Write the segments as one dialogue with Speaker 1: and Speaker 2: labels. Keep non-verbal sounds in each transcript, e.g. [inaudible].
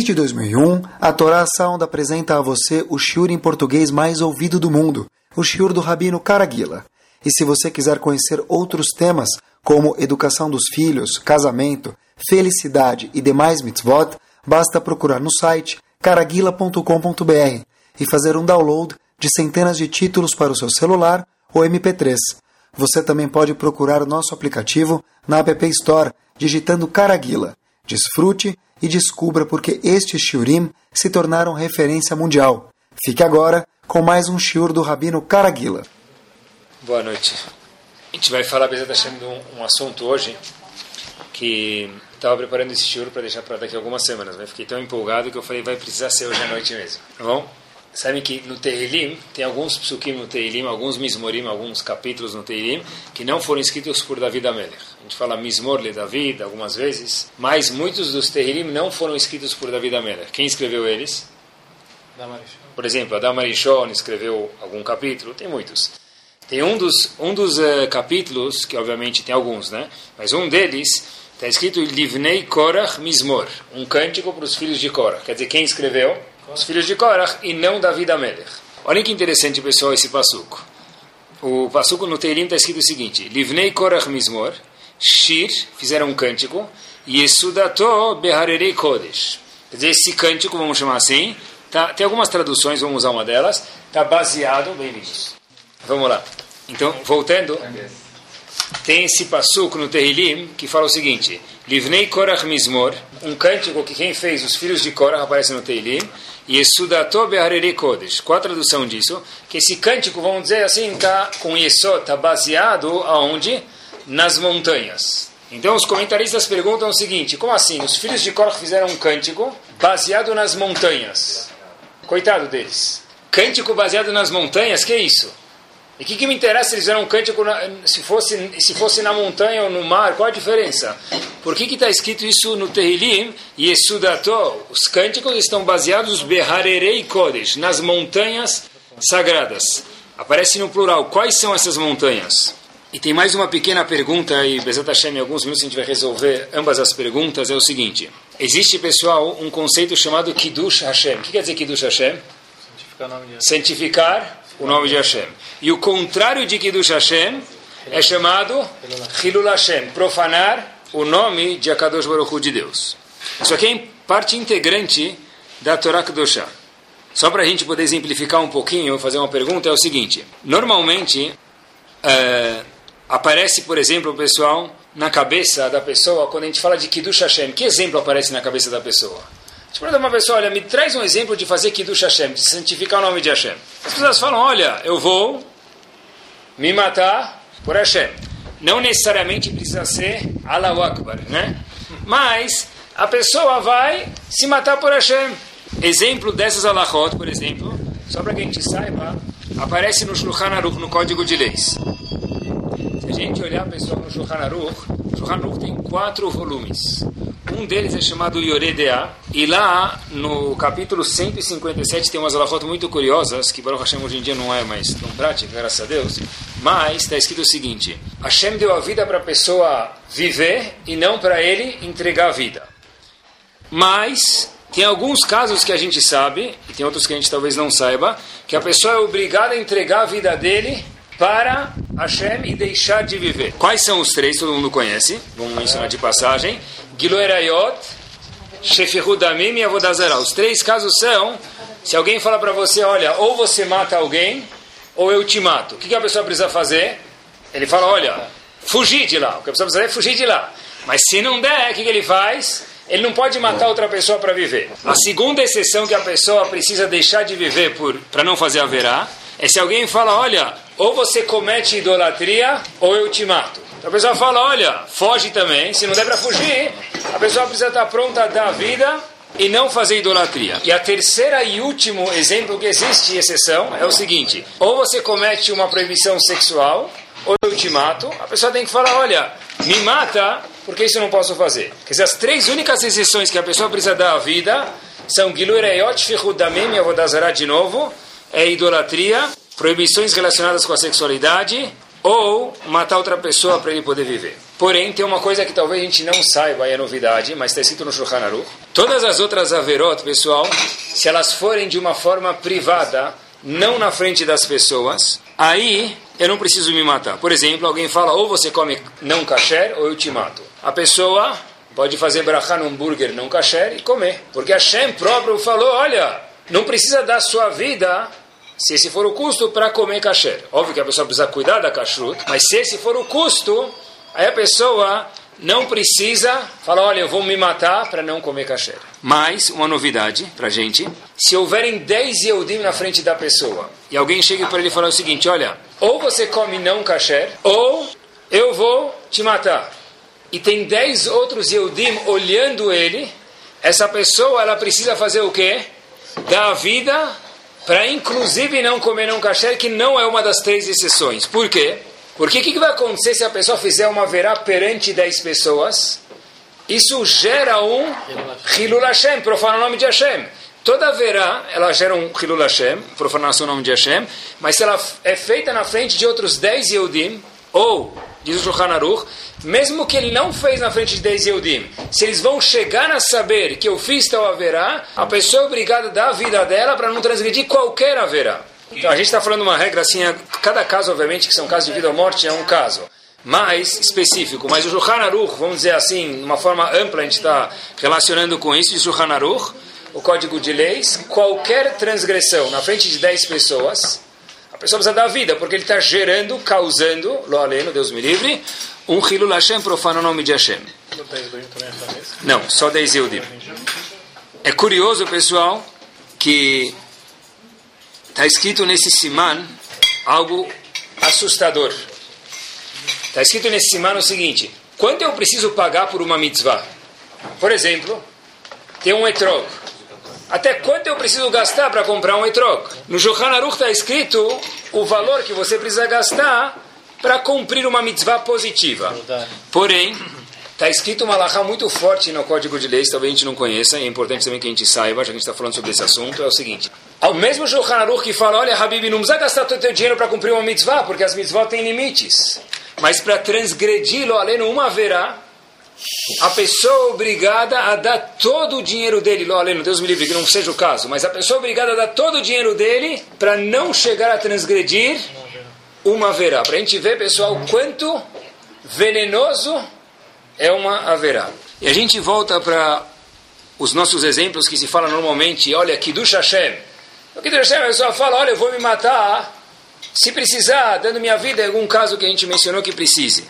Speaker 1: Desde 2001, a Torá Sound apresenta a você o shiur em português mais ouvido do mundo, o shiur do Rabino Caraguila. E se você quiser conhecer outros temas, como educação dos filhos, casamento, felicidade e demais mitzvot, basta procurar no site caraguila.com.br e fazer um download de centenas de títulos para o seu celular ou MP3. Você também pode procurar nosso aplicativo na App Store, digitando Caraguila. Desfrute e descubra porque estes shiurim se tornaram referência mundial. Fique agora com mais um shiur do Rabino Caraguila.
Speaker 2: Boa noite. A gente vai falar, Hashem, de um, um assunto hoje que estava preparando esse shiur para deixar para daqui a algumas semanas, mas fiquei tão empolgado que eu falei, vai precisar ser hoje à noite mesmo. Tá bom? Sabem que no Tehilim, tem alguns psukim no Tehilim, alguns mismorim, alguns capítulos no Tehilim, que não foram escritos por David Amelech. A gente fala mismor le David algumas vezes, mas muitos dos Tehilim não foram escritos por David Amelech. Quem escreveu eles? Por exemplo, Adam Arishon escreveu algum capítulo, tem muitos. Tem um dos, um dos uh, capítulos, que obviamente tem alguns, né? Mas um deles está escrito Livnei Korach Mismor, um cântico para os filhos de Korach. Quer dizer, quem escreveu? Os filhos de Korach, e não David Amelech. Olha que interessante, pessoal, esse passuco. O passuco no Teirim está escrito o seguinte: Livnei Korach Mismor, Shir, fizeram um cântico, e Esudato Beharerei Kodesh. Quer dizer, esse cântico, vamos chamar assim, tá, tem algumas traduções, vamos usar uma delas, está baseado, bem nisso. Vamos lá. Então, voltando, tem esse passuco no Terrilim que fala o seguinte: Livnei Korach Mismor, um cântico que quem fez os filhos de Korach aparece no Teilim, e Esudato Beharere Kodesh. Qual a tradução disso? Que esse cântico, vamos dizer assim, está com Yesod, está baseado aonde? Nas montanhas. Então os comentaristas perguntam o seguinte: como assim? Os filhos de Korach fizeram um cântico baseado nas montanhas. Coitado deles. Cântico baseado nas montanhas, que é isso? E o que, que, me interessa se eles fizeram um cântico na, se, fosse, se fosse na montanha ou no mar? Qual a diferença? Por que está escrito isso no Terrilim? E Esudato, os cânticos estão baseados Beharerei Kodesh, nas montanhas sagradas. Aparece no plural. Quais são essas montanhas? E tem mais uma pequena pergunta, e Bezat Hashem, em alguns minutos a gente vai resolver ambas as perguntas. É o seguinte: existe, pessoal, um conceito chamado Kiddush Hashem. O que quer dizer Kiddush Hashem?
Speaker 3: Santificar
Speaker 2: Santificar o nome de Hashem. E o contrário de Kiddush Hashem é chamado Hilul Hashem, profanar o nome de Akadosh Baruch Hu de Deus. Isso aqui é parte integrante da Torá Kedoshá. Só para a gente poder exemplificar um pouquinho, fazer uma pergunta, é o seguinte. Normalmente, é, aparece, por exemplo, pessoal, na cabeça da pessoa, quando a gente fala de Kiddush Hashem, que exemplo aparece na cabeça da pessoa? Se pergunta uma pessoa, olha, me traz um exemplo de fazer Kiddush Hashem, de santificar o nome de Hashem. As pessoas falam, olha, eu vou me matar por Hashem. Não necessariamente precisa ser Allahu Akbar, né? Mas a pessoa vai se matar por Hashem. Exemplo dessas alahot, por exemplo, só para que a gente saiba, aparece no Shulchan Aruch, no Código de Leis. Se a gente olhar, pessoal, no Shulchan Aruch, o Shulchan Aruch tem quatro volumes. Um deles é chamado Yoredea, e lá no capítulo 157 tem umas alahot muito curiosas, que Baruch Hashem hoje em dia não é mais tão prática, graças a Deus, mas está escrito o seguinte: Hashem deu a vida para a pessoa viver e não para ele entregar a vida. Mas tem alguns casos que a gente sabe, e tem outros que a gente talvez não saiba, que a pessoa é obrigada a entregar a vida dele para Hashem e deixar de viver. Quais são os três? Todo mundo conhece. Vamos mencionar de passagem. Giloerayot, Shefirudamim e Avodazara. Os três casos são, se alguém fala para você, olha, ou você mata alguém, ou eu te mato. O que, a pessoa precisa fazer? Ele fala, olha, fugir de lá. O que a pessoa precisa fazer é fugir de lá. Mas se não der, o que ele faz? Ele não pode matar outra pessoa para viver. A segunda exceção que a pessoa precisa deixar de viver para não fazer haverá é se alguém fala, olha, ou você comete idolatria ou eu te mato. Então a pessoa fala, olha, foge também. Se não der para fugir, a pessoa precisa estar pronta a dar a vida e não fazer idolatria. E a terceira e último exemplo que existe exceção é o seguinte: ou você comete uma proibição sexual, ou eu te mato. A pessoa tem que falar, olha, me mata, porque isso eu não posso fazer. Quer dizer, as três únicas exceções que a pessoa precisa dar à vida são Gilureyot, Fichudamim e Avodazará de novo, é idolatria, proibições relacionadas com a sexualidade ou matar outra pessoa para ele poder viver. Porém, tem uma coisa que talvez a gente não saiba, é novidade, mas está escrito no Shulchan Aruch. Todas as outras averot, pessoal, se elas forem de uma forma privada, não na frente das pessoas, aí eu não preciso me matar. Por exemplo, alguém fala, ou você come não kasher, ou eu te mato. A pessoa pode fazer brachá no hambúrguer não kasher e comer. Porque Hashem próprio falou, olha, não precisa dar sua vida se esse for o custo para comer kasher. Óbvio que a pessoa precisa cuidar da kashrut, mas se esse for o custo, aí a pessoa não precisa falar, olha, eu vou me matar para não comer kasher. Mas, uma novidade para gente, se houverem 10 Yehudim na frente da pessoa, e alguém chega para ele e fala o seguinte, olha, ou você come não kasher, ou eu vou te matar. E tem 10 outros Yehudim olhando ele, essa pessoa, ela precisa fazer o quê? Dar a vida para inclusive não comer não kasher, que não é uma das três exceções. Por quê? Porque o que, que, vai acontecer se a pessoa fizer uma verá perante 10 pessoas? Isso gera um Hilul Hashem, profanar o nome de Hashem. Toda verá, ela gera um Hilul Hashem, profanação do nome de Hashem, mas se ela é feita na frente de outros 10 Yehudim, ou, diz o Shulchan Aruch, mesmo que ele não fez na frente de 10 Yehudim, se eles vão chegar a saber que eu fiz tal haverá, a pessoa é obrigada a dar a vida dela para não transgredir qualquer haverá. Então a gente está falando uma regra assim, cada caso, obviamente, que são casos de vida ou morte, é um caso mais específico. Mas o Shulchan Aruch, vamos dizer assim, de uma forma ampla, a gente está relacionando com isso, de Shulchan Aruch, o código de leis, qualquer transgressão na frente de 10 pessoas, pessoa precisa dar vida, porque ele está gerando, causando, lo aleno, Deus me livre, um Hilul Hashem profana o nome de Hashem. Não, só 10 Yehudim. É curioso, pessoal, que está escrito nesse siman algo assustador. Está escrito nesse siman o seguinte: quanto eu preciso pagar por uma mitzvah? Por exemplo, tem um etrog. Até quanto eu preciso gastar para comprar um etrog? No Shulchan Aruch está escrito o valor que você precisa gastar para cumprir uma mitzvah positiva. Porém, está escrito uma alahá muito forte no Código de Leis, talvez a gente não conheça, e é importante também que a gente saiba, já que a gente está falando sobre esse assunto, é o seguinte. Ao mesmo Shulchan Aruch que fala, olha, Habib, não precisa gastar todo o teu dinheiro para cumprir uma mitzvah, porque as mitzvot têm limites. Mas para transgredi-lo, além uma haverá, a pessoa é obrigada a dar todo o dinheiro dele, lo além, Deus me livre que não seja o caso, mas a pessoa é obrigada a dar todo o dinheiro dele para não chegar a transgredir uma haverá. Para a gente ver, pessoal, quanto venenoso é uma haverá. E a gente volta para os nossos exemplos que se fala normalmente, olha, Kiddush Hashem. O Kiddush Hashem, a pessoa fala, olha, eu vou me matar se precisar, dando minha vida em algum caso que a gente mencionou que precise.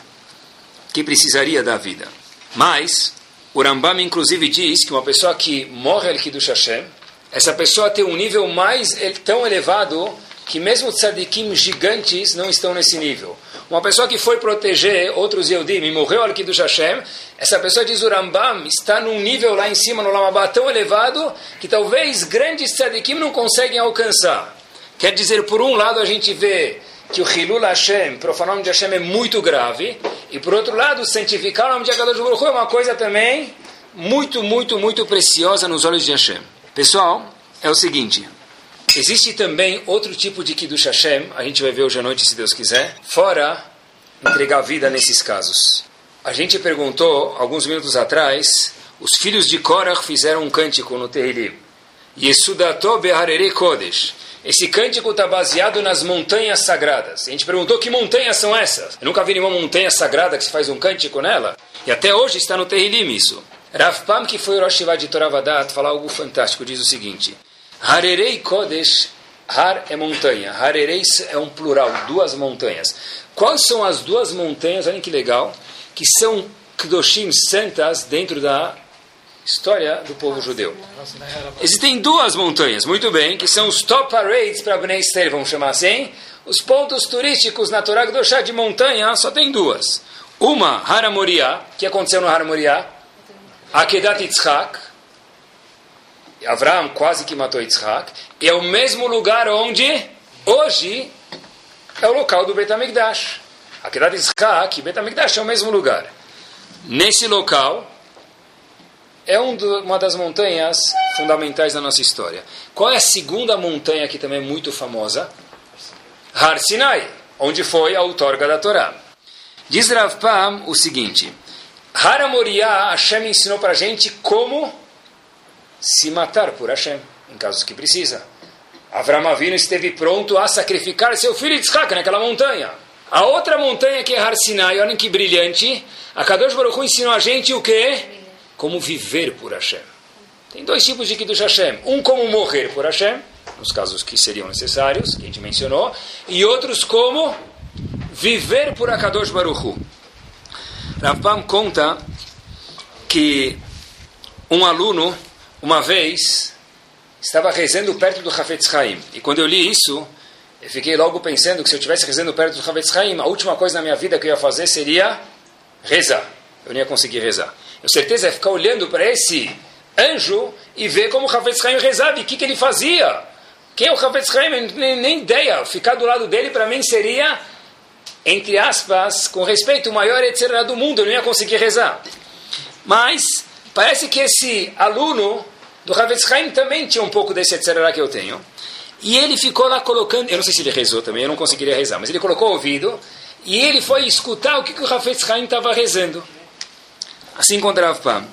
Speaker 2: Que precisaria da vida. Mas, o Rambam inclusive diz que uma pessoa que morre al Kiddush Hashem, essa pessoa tem um nível mais tão elevado que mesmo tzadikim gigantes não estão nesse nível. Uma pessoa que foi proteger outros Yehudim e morreu al Kiddush Hashem, essa pessoa diz o Rambam está num nível lá em cima no Lamabá tão elevado que talvez grandes tzadikim não conseguem alcançar. Quer dizer, por um lado a gente vê que o Hilul Hashem, profanar o nome de Hashem, é muito grave, e por outro lado, santificar o nome de Akadosh Baruch é uma coisa também muito, muito, muito preciosa nos olhos de Hashem. Pessoal, é o seguinte, existe também outro tipo de Kiddush Hashem, a gente vai ver hoje à noite, se Deus quiser, fora entregar vida nesses casos. A gente perguntou, alguns minutos atrás, os filhos de Korach fizeram um cântico no Tehillim. Yesudato Beharere Kodesh. Esse cântico está baseado nas montanhas sagradas. A gente perguntou que montanhas são essas. Eu nunca vi nenhuma montanha sagrada que se faz um cântico nela. E até hoje está no Terrilim isso. Rav Pam, que foi o Rosh de Toravadat, fala algo fantástico. Diz o seguinte. Harerei Kodesh, Har é montanha. Harerei é um plural, duas montanhas. Quais são as duas montanhas, olhem que legal, que são Kedoshim santas dentro da história do povo judeu. Existem duas montanhas, muito bem, que são os top parades para Bnei vamos chamar assim. Os pontos turísticos na Torá Kedoshá de montanha só tem duas. Uma, Hara Moriá, que aconteceu no Hara Moriá, Akedat Yitzhak, Avraham quase que matou Yitzhak, e é o mesmo lugar onde, hoje, é o local do Betamigdash. Akedat Yitzhak e Betamigdash é o mesmo lugar. Nesse local, é um do, uma das montanhas fundamentais da nossa história. Qual é a segunda montanha que também é muito famosa? Har Sinai. onde foi a outorga da Torá. Diz Rav Pam o seguinte: Hara Moriá, Hashem ensinou para a gente como se matar por Hashem, em casos que precisa. Avram Avinu esteve pronto a sacrificar seu filho Yitzhak naquela montanha. A outra montanha que é Har Sinai, olhem que brilhante, a Kadosh Baruch ensinou a gente o quê? Como viver por Hashem. Tem dois tipos de Kiddush Hashem. Um como morrer por Hashem, nos casos que seriam necessários, que a gente mencionou, e outros como viver por Akadosh Baruch Hu. Rav conta que um aluno, uma vez, estava rezando perto do Hafetz Haim. E quando eu li isso, eu fiquei logo pensando que se eu estivesse rezando perto do Hafetz Haim, a última coisa na minha vida que eu ia fazer seria rezar. Eu não ia conseguir rezar. Eu certeza é ficar olhando para esse anjo e ver como o Hafetz Haim rezava e o que, que ele fazia. Quem é o Hafetz Haim? Nem, nem ideia. Ficar do lado dele para mim seria, entre aspas, com respeito, o maior etc. do mundo. Eu não ia conseguir rezar. Mas parece que esse aluno do Havetz Haim também tinha um pouco desse etc. que eu tenho. E ele ficou lá colocando, eu não sei se ele rezou também, eu não conseguiria rezar, mas ele colocou o ouvido e ele foi escutar o que, que o Havetz Haim estava rezando. Assim encontrava Pam.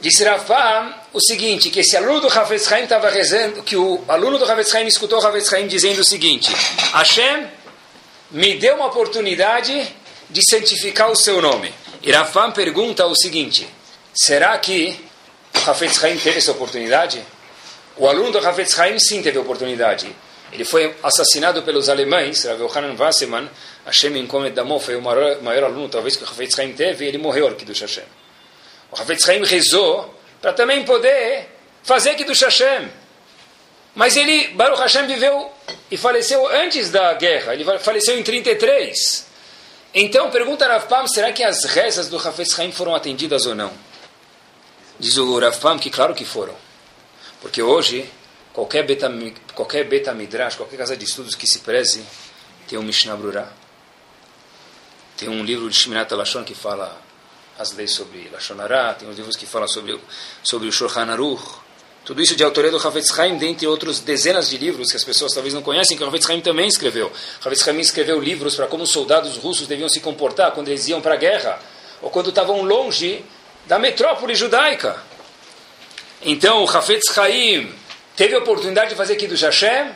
Speaker 2: Disse Rafam o seguinte, que esse aluno do Havetz Haim estava rezando, que o aluno do Havetz Haim escutou o Havetz Haim dizendo o seguinte, Hashem me deu uma oportunidade de santificar o seu nome. E Rafam pergunta o seguinte, será que o Havetz Haim teve essa oportunidade? O aluno do Havetz Haim sim teve oportunidade. Ele foi assassinado pelos alemães, Rav Yohanan Wasserman, Hashem Inkomet Damo, foi o maior, maior aluno talvez que o Havetz Haim teve, e ele morreu aqui do Hashem. O Havetz Haim rezou para também poder fazer aqui do Hashem. Mas ele, Baruch Hashem, viveu e faleceu antes da guerra. Ele faleceu em 33. Então, pergunta Rav Pam, será que as rezas do Havetz Haim foram atendidas ou não? Diz o Rav Pam que claro que foram. Porque hoje, qualquer beta, qualquer beta midrash, qualquer casa de estudos que se preze, tem um Mishnah Brurah. Tem um livro de Shminat Alashon que fala as leis sobre Lashonará, tem os livros que falam sobre, sobre o Shulchan Aruch. Tudo isso de autoria do Havetz Haim, dentre outros dezenas de livros que as pessoas talvez não conhecem, que o Havetz Haim também escreveu. Havetz Haim escreveu livros para como os soldados russos deviam se comportar quando eles iam para a guerra, ou quando estavam longe da metrópole judaica. Então, o Havetz Haim teve a oportunidade de fazer do Hashem,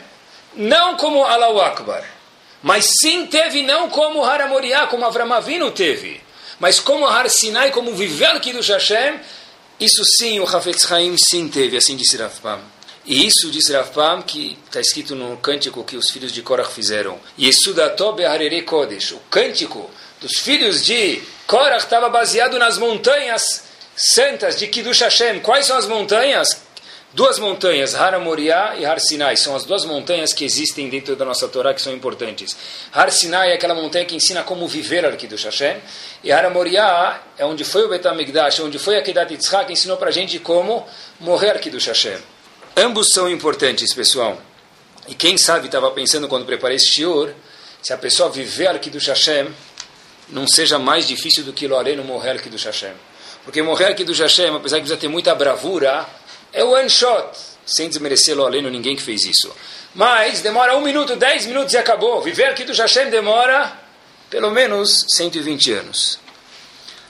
Speaker 2: não como Allahu Akbar, mas sim teve não como Haramoriá, como Avram Avinu teve. Mas como Har Sinai, como viver do Hashem, isso sim o Hafetz Haim sim teve, assim disse Rav Pam. E isso disse Rav Pam, que está escrito no cântico que os filhos de Korach fizeram. Yesudato Beharere Kodesh. O cântico dos filhos de Korach estava baseado nas montanhas santas de Kiddush Hashem. Quais são as montanhas? Duas montanhas, Har Moriá e Har Sinai, são as duas montanhas que existem dentro da nossa Torá que são importantes. Har Sinai é aquela montanha que ensina como viver aqui do Hashem, e Har Moriá é onde foi o Betamigdash, onde foi a Kedat Yitzhak, que ensinou para a gente como morrer aqui do Hashem. Ambos são importantes, pessoal. E quem sabe estava pensando quando preparei esse shiur, se a pessoa viver aqui do Hashem, não seja mais difícil do que Loreno morrer aqui do Hashem. Porque morrer aqui do Hashem, apesar que precisa ter muita bravura, é one shot, sem desmerecer lo além ninguém que fez isso. Mas demora um minuto, dez minutos e acabou. Viver aqui do Hashem demora pelo menos 120 anos.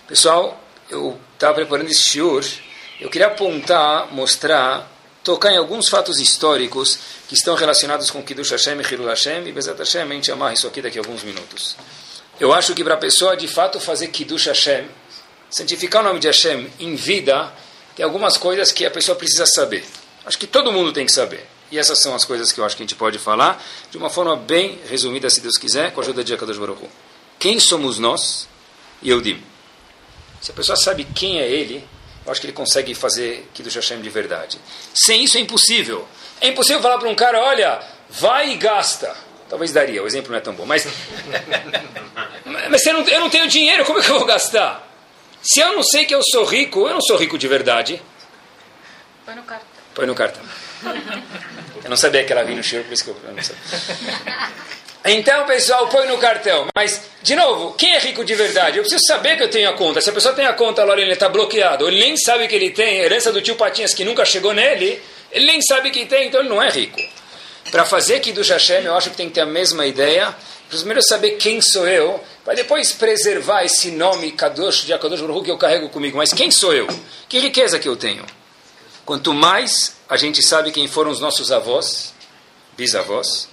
Speaker 2: Pessoal, eu estava preparando esse shiur, eu queria apontar, mostrar, tocar em alguns fatos históricos que estão relacionados com Kiddush Hashem e Hilul Hashem, e Bezat Hashem, a gente amarra isso aqui daqui a alguns minutos. Eu acho que para a pessoa de fato fazer Kiddush Hashem, santificar o nome de Hashem em vida, tem algumas coisas que a pessoa precisa saber. Acho que todo mundo tem que saber. E essas são as coisas que eu acho que a gente pode falar de uma forma bem resumida, se Deus quiser, com a ajuda de Akadosh Baruch Quem somos nós? E eu digo. Se a pessoa sabe quem é ele, eu acho que ele consegue fazer Kiddush Hashem de verdade. Sem isso é impossível. É impossível falar para um cara, olha, vai e gasta. Talvez daria, o exemplo não é tão bom. Mas, [laughs] mas não, eu não tenho dinheiro, como é que eu vou gastar? Se eu não sei que eu sou rico, eu não sou rico de verdade.
Speaker 3: Põe no cartão.
Speaker 2: Põe no cartão. Eu não sabia que ela vinha no cheiro, por isso que eu não sabia. Então, pessoal, põe no cartão. Mas, de novo, quem é rico de verdade? Eu preciso saber que eu tenho a conta. Se a pessoa tem a conta, Lorena, ele está bloqueado, ele nem sabe que ele tem, herança do tio Patinhas que nunca chegou nele, ele nem sabe que tem, então ele não é rico. Para fazer Kiddush Hashem, eu acho que tem que ter a mesma ideia. Primeiro saber quem sou eu, para depois preservar esse nome Kadosh de Akadosh Baruch que eu carrego comigo. Mas quem sou eu? Que riqueza que eu tenho? Quanto mais a gente sabe quem foram os nossos avós, bisavós,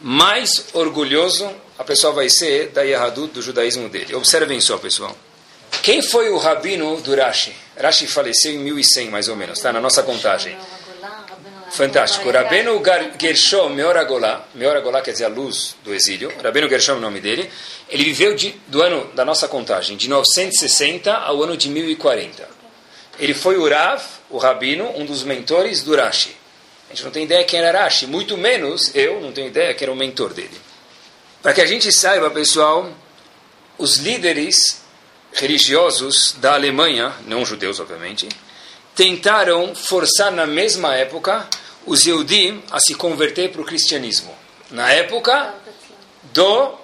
Speaker 2: mais orgulhoso a pessoa vai ser da Yahadut, do judaísmo dele. Observem só, pessoal. Quem foi o rabino do Rashi? Rashi faleceu em 1100, mais ou menos, está na nossa contagem. Fantástico. Rabino Gershom Meoragolá, Meoragolá quer dizer a luz do exílio, Rabino Gershom é o nome dele, ele viveu de, do ano da nossa contagem, de 960 ao ano de 1040. Ele foi o Rav, o Rabino, um dos mentores do Rashi. A gente não tem ideia quem era Rashi, muito menos eu não tenho ideia quem era o mentor dele. Para que a gente saiba, pessoal, os líderes religiosos da Alemanha, não judeus, obviamente, tentaram forçar na mesma época os Yehudim a se converter para o cristianismo. Na época do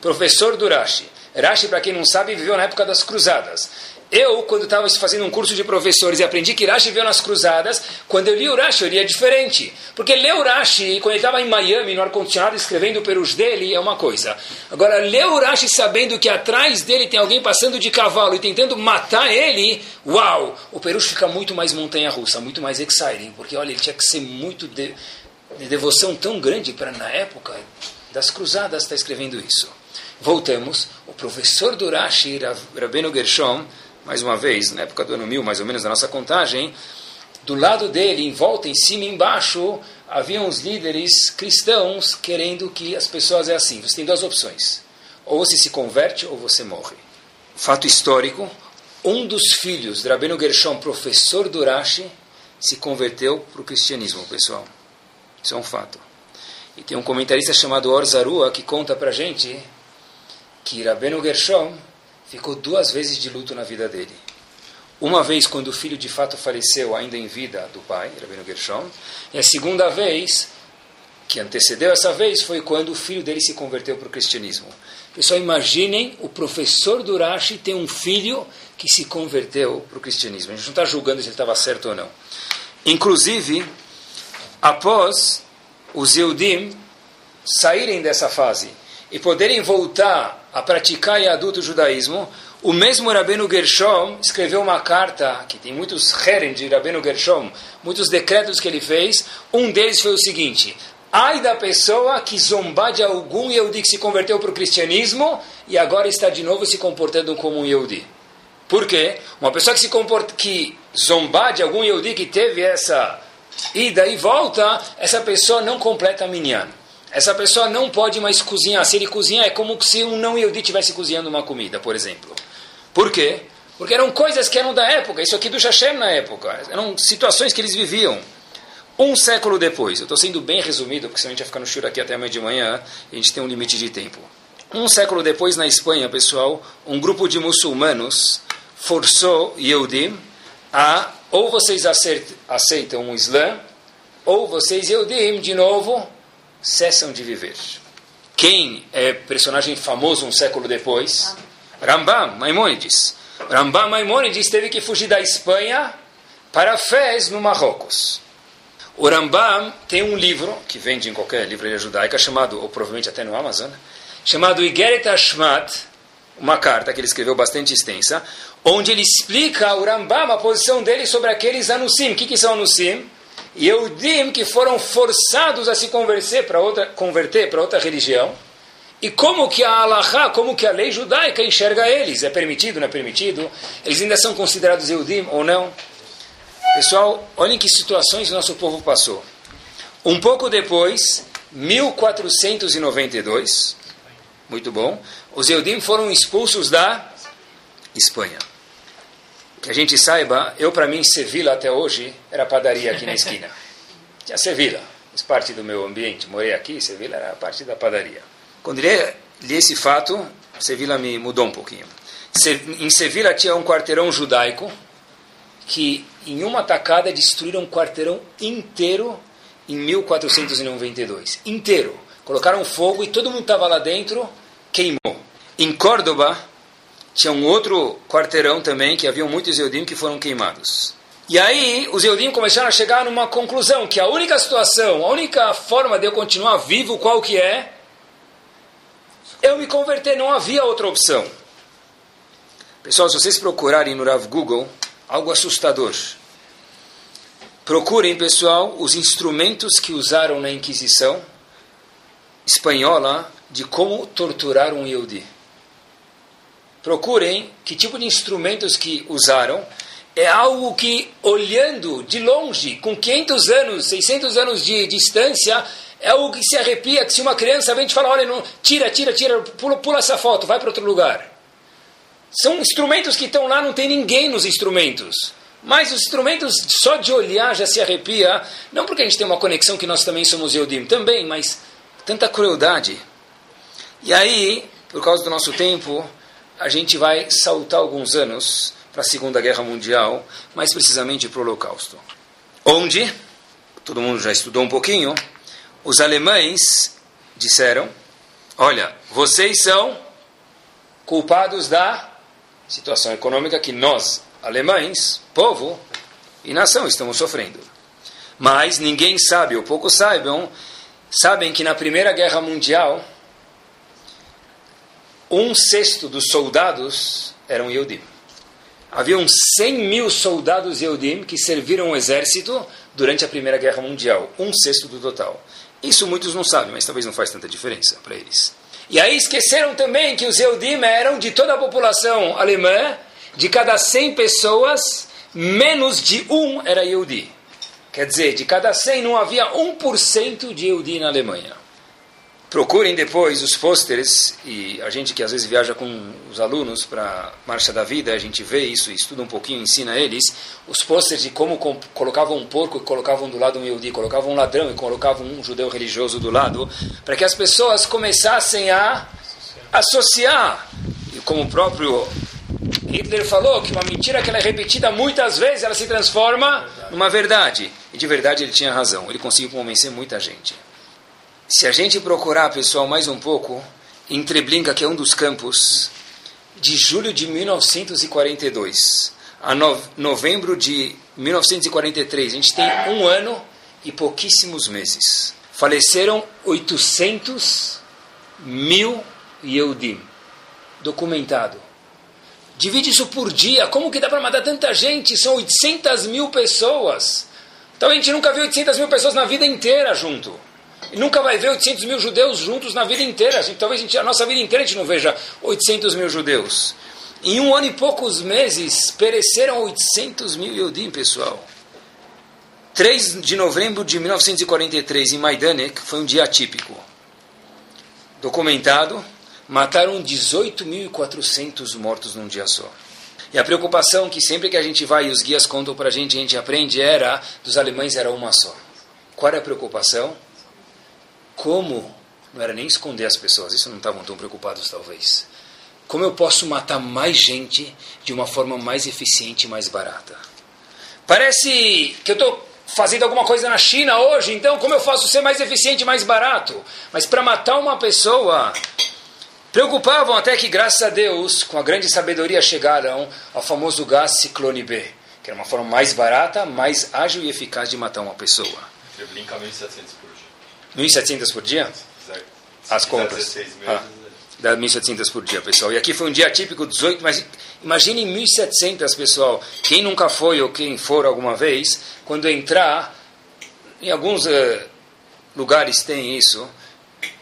Speaker 2: professor do Rashi. Rashi, para quem não sabe, viveu na época das cruzadas. Eu, quando estava fazendo um curso de professores e aprendi que Rashi veio nas cruzadas, quando eu li o Rashi, eu lia diferente. Porque ler o Rashi, quando ele estava em Miami, no ar-condicionado, escrevendo o perus dele, é uma coisa. Agora, ler o Rashi sabendo que atrás dele tem alguém passando de cavalo e tentando matar ele, uau! O perus fica muito mais montanha-russa, muito mais exciting. Porque, olha, ele tinha que ser muito de, de devoção tão grande para, na época das cruzadas, estar tá escrevendo isso. Voltamos. O professor do Rashi, Rabbeinu Gershom, mais uma vez, na época do ano 1000, mais ou menos, da nossa contagem, do lado dele, em volta, em cima e embaixo, haviam os líderes cristãos querendo que as pessoas é assim. Você tem duas opções. Ou você se converte ou você morre. Fato histórico, um dos filhos de Rabino Gershom, professor do Rashi, se converteu para o cristianismo, pessoal. Isso é um fato. E tem um comentarista chamado Orzarua que conta para gente que Rabino Gershom ficou duas vezes de luto na vida dele. Uma vez quando o filho de fato faleceu ainda em vida do pai, Rabino Gershom, e a segunda vez, que antecedeu essa vez, foi quando o filho dele se converteu para o cristianismo. Pessoal, imaginem o professor do Rashi ter um filho que se converteu para o cristianismo. A gente não está julgando se ele estava certo ou não. Inclusive, após os Eudim saírem dessa fase e poderem voltar a praticar e adulto judaísmo, o mesmo Rabino Gershom escreveu uma carta, que tem muitos heren de Rabino Gershom, muitos decretos que ele fez. Um deles foi o seguinte: Ai da pessoa que zombar de algum Yehudi que se converteu para o cristianismo e agora está de novo se comportando como um Yehudi. Por quê? Uma pessoa que se comporta, que zombar de algum Yehudi que teve essa ida e volta, essa pessoa não completa a minyan. Essa pessoa não pode mais cozinhar. Se ele cozinhar, é como se um não Yehudi estivesse cozinhando uma comida, por exemplo. Por quê? Porque eram coisas que eram da época. Isso aqui do Hashem na época. Eram situações que eles viviam. Um século depois, eu estou sendo bem resumido, porque senão a gente vai ficar no churro aqui até amanhã de manhã, a gente tem um limite de tempo. Um século depois, na Espanha, pessoal, um grupo de muçulmanos forçou Yehudim a ou vocês aceitam o Islã, ou vocês, Yehudim, de novo, cessam de viver. Quem é personagem famoso um século depois? Rambam, Maimônides. Rambam Maimônides teve que fugir da Espanha para Fez, no Marrocos. O Rambam tem um livro, que vende em qualquer livraria judaica, chamado, ou provavelmente até no Amazon, chamado Igeret Ashmat, uma carta que ele escreveu bastante extensa, onde ele explica o Rambam, a posição dele sobre aqueles anusim. O que, que são anusim? Yehudim que foram forçados a se converter para outra, converter para outra religião, e como que a Allahá, como que a lei judaica enxerga eles? É permitido, não é permitido? Eles ainda são considerados Yehudim ou não? Pessoal, olhem que situações o nosso povo passou. Um pouco depois, 1492, muito bom, os Yehudim foram expulsos da Espanha que a gente saiba, eu para mim, Sevilla até hoje era padaria aqui na esquina. [laughs] Tinha Sevilla, faz parte do meu ambiente. Morei aqui, Sevilla era parte da padaria. Quando li, li esse fato, Sevilla me mudou um pouquinho. Em Sevilla tinha um quarteirão judaico que, em uma tacada, destruíram um quarteirão inteiro em 1492. Inteiro. Colocaram fogo e todo mundo estava lá dentro, queimou. Em Córdoba, tinha um outro quarteirão também, que haviam muitos Eudim que foram queimados. E aí os Eudim começaram a chegar numa conclusão que a única situação, a única forma de eu continuar vivo, qual que é? Eu me converter, não havia outra opção. Pessoal, se vocês procurarem no Rav Google, algo assustador. Procurem, pessoal, os instrumentos que usaram na Inquisição espanhola de como torturar um Yehudi. Procurem que tipo de instrumentos que usaram. É algo que, olhando de longe, com 500 anos, 600 anos de distância, é algo que se arrepia, que se uma criança vem te falar, olha, não, tira, tira, tira, pula, pula essa foto, vai para outro lugar. São instrumentos que estão lá, não tem ninguém nos instrumentos. Mas os instrumentos, só de olhar já se arrepia, não porque a gente tem uma conexão que nós também somos Eudim, também, mas tanta crueldade. E aí, por causa do nosso tempo, a gente vai saltar alguns anos para a Segunda Guerra Mundial, mais precisamente para o Holocausto. Onde, todo mundo já estudou um pouquinho, os alemães disseram: Olha, vocês são culpados da situação econômica que nós, alemães, povo e nação, estamos sofrendo. Mas ninguém sabe, ou poucos saibam, sabem que na Primeira Guerra Mundial, um sexto dos soldados eram Yehudim. Haviam 100 mil soldados Yehudim que serviram o exército durante a Primeira Guerra Mundial. Um sexto do total. Isso muitos não sabem, mas talvez não faz tanta diferença para eles. E aí esqueceram também que os Yehudim eram de toda a população alemã, de cada 100 pessoas, menos de um era Yehudi. Quer dizer, de cada 100 não havia 1% de Yehudi na Alemanha. Procurem depois os pôsteres, e a gente que às vezes viaja com os alunos para Marcha da Vida, a gente vê isso, estuda um pouquinho, ensina eles, os pôsteres de como colocavam um porco e colocavam do lado um Yehudi, colocavam um ladrão e colocavam um judeu religioso do lado, para que as pessoas começassem a associar. E como o próprio Hitler falou, que uma mentira que ela é repetida muitas vezes, ela se transforma numa verdade. E de verdade ele tinha razão, ele conseguiu convencer muita gente. Se a gente procurar, pessoal, mais um pouco, em Treblinka, que é um dos campos, de julho de 1942 a novembro de 1943, a gente tem um ano e pouquíssimos meses. Faleceram 800 mil Yehudim. Documentado. Divide isso por dia. Como que dá para matar tanta gente? São 800 mil pessoas. Então a gente nunca viu 800 mil pessoas na vida inteira junto. Nunca vai ver 800 mil judeus juntos na vida inteira. Assim, talvez a, gente, a nossa vida inteira a gente não veja 800 mil judeus. Em um ano e poucos meses, pereceram 800 mil Yodim, pessoal. 3 de novembro de 1943, em Majdanek, foi um dia atípico. Documentado, mataram 18.400 mortos num dia só. E a preocupação que sempre que a gente vai e os guias contam para a gente, a gente aprende, era dos alemães era uma só. Qual era a preocupação? Como, não era nem esconder as pessoas, isso não estavam tão preocupados talvez. Como eu posso matar mais gente de uma forma mais eficiente e mais barata? Parece que eu estou fazendo alguma coisa na China hoje, então como eu faço ser mais eficiente e mais barato? Mas para matar uma pessoa, preocupavam até que, graças a Deus, com a grande sabedoria, chegaram ao famoso gás Ciclone B, que era uma forma mais barata, mais ágil e eficaz de matar uma pessoa. 1.700 por dia? As compras. Ah, dá 1.700 por dia, pessoal. E aqui foi um dia típico, 18, mas imagine 1.700, pessoal. Quem nunca foi ou quem for alguma vez, quando entrar, em alguns uh, lugares tem isso,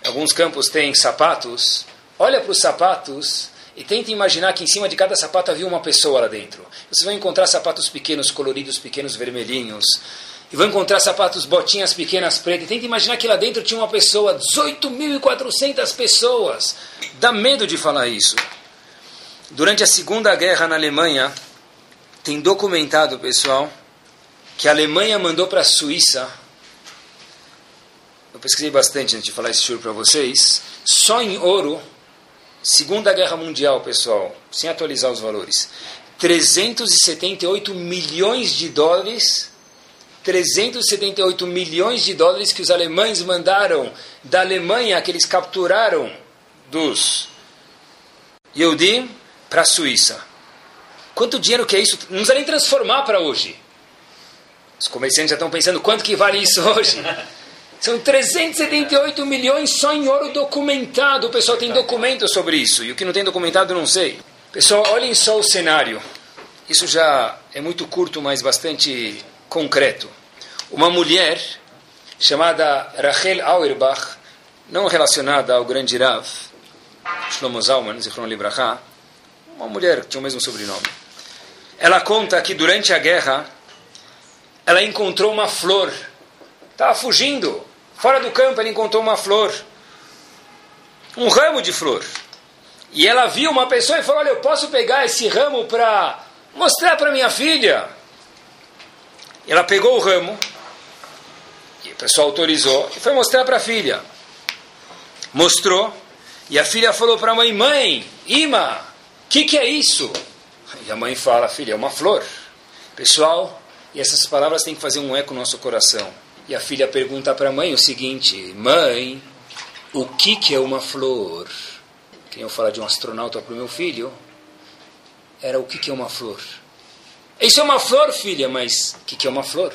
Speaker 2: alguns campos tem sapatos, olha para os sapatos e tenta imaginar que em cima de cada sapato havia uma pessoa lá dentro. Você vai encontrar sapatos pequenos, coloridos, pequenos, vermelhinhos, e vão encontrar sapatos, botinhas pequenas pretas. Tenta imaginar que lá dentro tinha uma pessoa, 18.400 pessoas. Dá medo de falar isso. Durante a Segunda Guerra na Alemanha, tem documentado, pessoal, que a Alemanha mandou para a Suíça. Eu pesquisei bastante antes de falar esse show para vocês. Só em ouro, Segunda Guerra Mundial, pessoal, sem atualizar os valores, 378 milhões de dólares 378 milhões de dólares que os alemães mandaram da Alemanha, que eles capturaram dos Yehudim, para a Suíça. Quanto dinheiro que é isso? Não precisa nem transformar para hoje. Os comerciantes já estão pensando quanto que vale isso hoje. [laughs] São 378 milhões só em ouro documentado. O pessoal tem documentos sobre isso. E o que não tem documentado, não sei. Pessoal, olhem só o cenário. Isso já é muito curto, mas bastante concreto. Uma mulher chamada Rachel Auerbach, não relacionada ao grande Rav, Shlomo Zalman, Zichron Libraha, uma mulher que tinha o mesmo sobrenome. Ela conta que durante a guerra, ela encontrou uma flor. Estava fugindo. Fora do campo, ela encontrou uma flor. Um ramo de flor. E ela viu uma pessoa e falou: Olha, eu posso pegar esse ramo para mostrar para minha filha. Ela pegou o ramo, e o pessoal autorizou, e foi mostrar para a filha. Mostrou, e a filha falou para a mãe: Mãe, Ima, o que, que é isso? E a mãe fala: Filha, é uma flor. Pessoal, e essas palavras têm que fazer um eco no nosso coração. E a filha pergunta para a mãe o seguinte: Mãe, o que, que é uma flor? Quem eu falar de um astronauta para o meu filho, era o que, que é uma flor. Isso é uma flor, filha, mas o que, que é uma flor?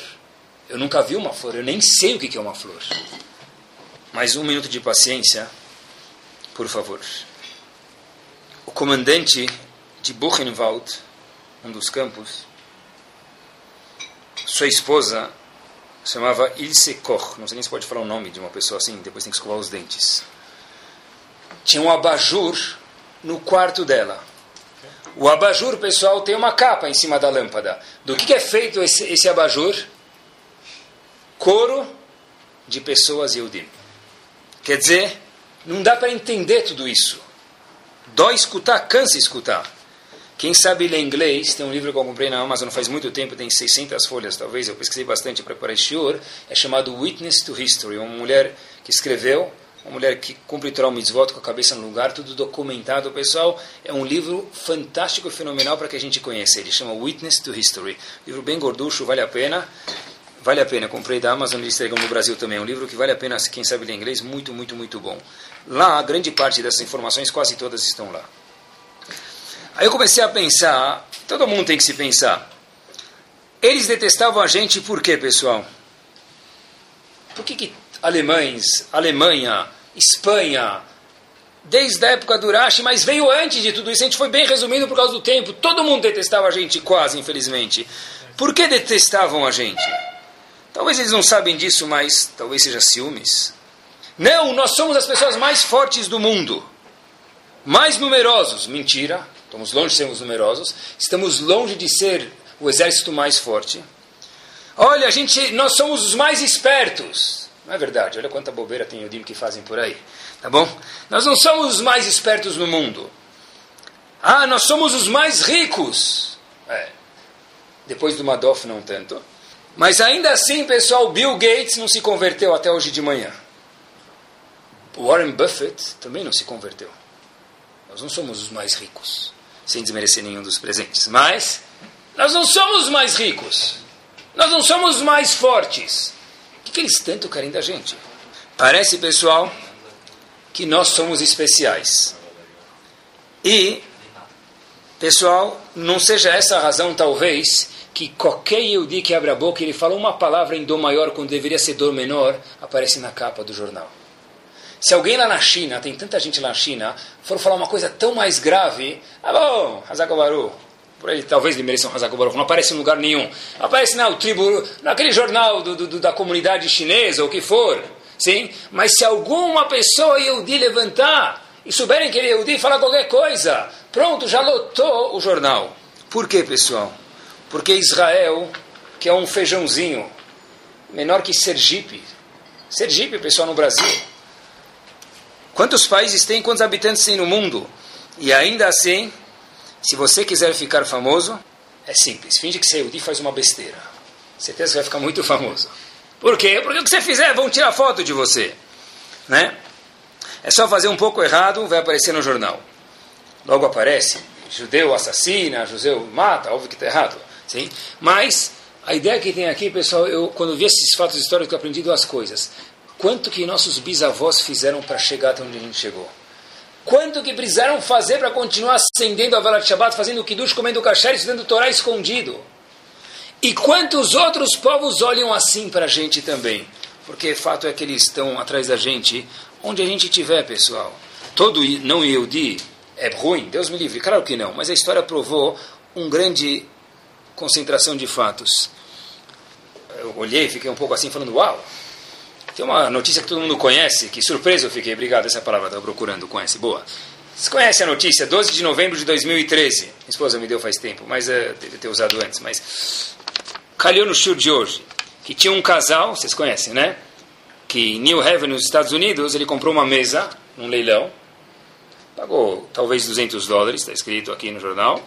Speaker 2: Eu nunca vi uma flor, eu nem sei o que, que é uma flor. Mais um minuto de paciência, por favor. O comandante de Buchenwald, um dos campos, sua esposa chamava Ilse Koch. Não sei nem se pode falar o nome de uma pessoa assim, depois tem que escovar os dentes. Tinha um abajur no quarto dela. O abajur, pessoal, tem uma capa em cima da lâmpada. Do que, que é feito esse, esse abajur? Couro de pessoas Yehudim. Quer dizer, não dá para entender tudo isso. Dói escutar, cansa escutar. Quem sabe ler inglês, tem um livro que eu comprei na Amazon faz muito tempo, tem 600 folhas talvez, eu pesquisei bastante para preparar este shiur, é chamado Witness to History, uma mulher que escreveu, uma mulher que cumpre Torah Mitzvot com a cabeça no lugar, tudo documentado, pessoal, é um livro fantástico e fenomenal para que a gente conheça, ele chama Witness to History, livro bem gorducho, vale a pena, vale a pena, comprei da Amazon e entregam no Brasil também, é um livro que vale a pena, quem sabe ler inglês, muito, muito, muito bom. Lá, grande parte dessas informações, quase todas estão lá. Aí eu comecei a pensar, todo mundo tem que se pensar. Eles detestavam a gente por quê, pessoal? Por que, que alemães, Alemanha, Espanha, desde a época do Urashi, mas veio antes de tudo isso, a gente foi bem resumido por causa do tempo, todo mundo detestava a gente, quase, infelizmente. Por que detestavam a gente? Talvez eles não sabem disso, mas talvez seja ciúmes. Não, nós somos as pessoas mais fortes do mundo. Mais numerosos. Mentira. Estamos longe de sermos numerosos. Estamos longe de ser o exército mais forte. Olha, a gente, nós somos os mais espertos. Não é verdade. Olha quanta bobeira tem Yodim que fazem por aí. Tá bom? Nós não somos os mais espertos no mundo. Ah, nós somos os mais ricos. É. Depois do Madoff, não tanto. Mas ainda assim, pessoal, Bill Gates não se converteu até hoje de manhã. Warren Buffett também não se converteu. Nós não somos os mais ricos, sem desmerecer nenhum dos presentes. Mas nós não somos os mais ricos. Nós não somos os mais fortes. Que, eles tanto querem da gente? Parece, pessoal, que nós somos especiais. E, pessoal, não seja essa a razão, talvez, que qualquer Yehudi que abre a boca ele fala uma palavra em dor maior quando deveria ser dor menor, aparece na capa do jornal. Se alguém lá na China, tem tanta gente lá na China, for falar uma coisa tão mais grave, ah bom, Hazakobaru, por ele talvez ele mereça um Hazakobaru, não aparece em lugar nenhum. Aparece na tribo, naquele jornal do, do, da comunidade chinesa, ou o que for. Sim? Mas se alguma pessoa Yehudi levantar e souberem que ele é Yehudi falar qualquer coisa, pronto, já lotou o jornal. Por quê, pessoal? Porque Israel, que é um feijãozinho, menor que Sergipe. Sergipe, pessoal, no Brasil Quantos países tem, quantos habitantes tem no mundo? E ainda assim, se você quiser ficar famoso, é simples. Finge que você e faz uma besteira. Certeza que vai ficar muito famoso. Por quê? Porque o que você fizer, vão tirar foto de você. Né? É só fazer um pouco errado, vai aparecer no jornal. Logo aparece, judeu assassina, judeu mata, óbvio que está errado. Sim? Mas a ideia que tem aqui, pessoal, eu quando vi esses fatos históricos, eu aprendi duas coisas quanto que nossos bisavós fizeram para chegar até onde a gente chegou. Quanto que precisaram fazer para continuar acendendo a vela de Shabbat, fazendo o Kiddush, comendo kasher, estudando Torá escondido. E quantos outros povos olham assim para a gente também? Porque fato é que eles estão atrás da gente, onde a gente estiver, pessoal. Todo não Yehudi é ruim, Deus me livre, claro que não, mas a história provou um grande concentração de fatos. Eu olhei, fiquei um pouco assim, falando, uau, tem uma notícia que todo mundo conhece, que surpresa eu fiquei, obrigado, essa palavra estava procurando, conhece, boa. Você conhece a notícia, 12 de novembro de 2013, minha esposa me deu faz tempo, mas uh, deve ter usado antes, mas calhou no show de hoje, que tinha um casal, vocês conhecem, né? Que em New Haven, nos Estados Unidos, ele comprou uma mesa num leilão, pagou talvez 200 dólares, está escrito aqui no jornal,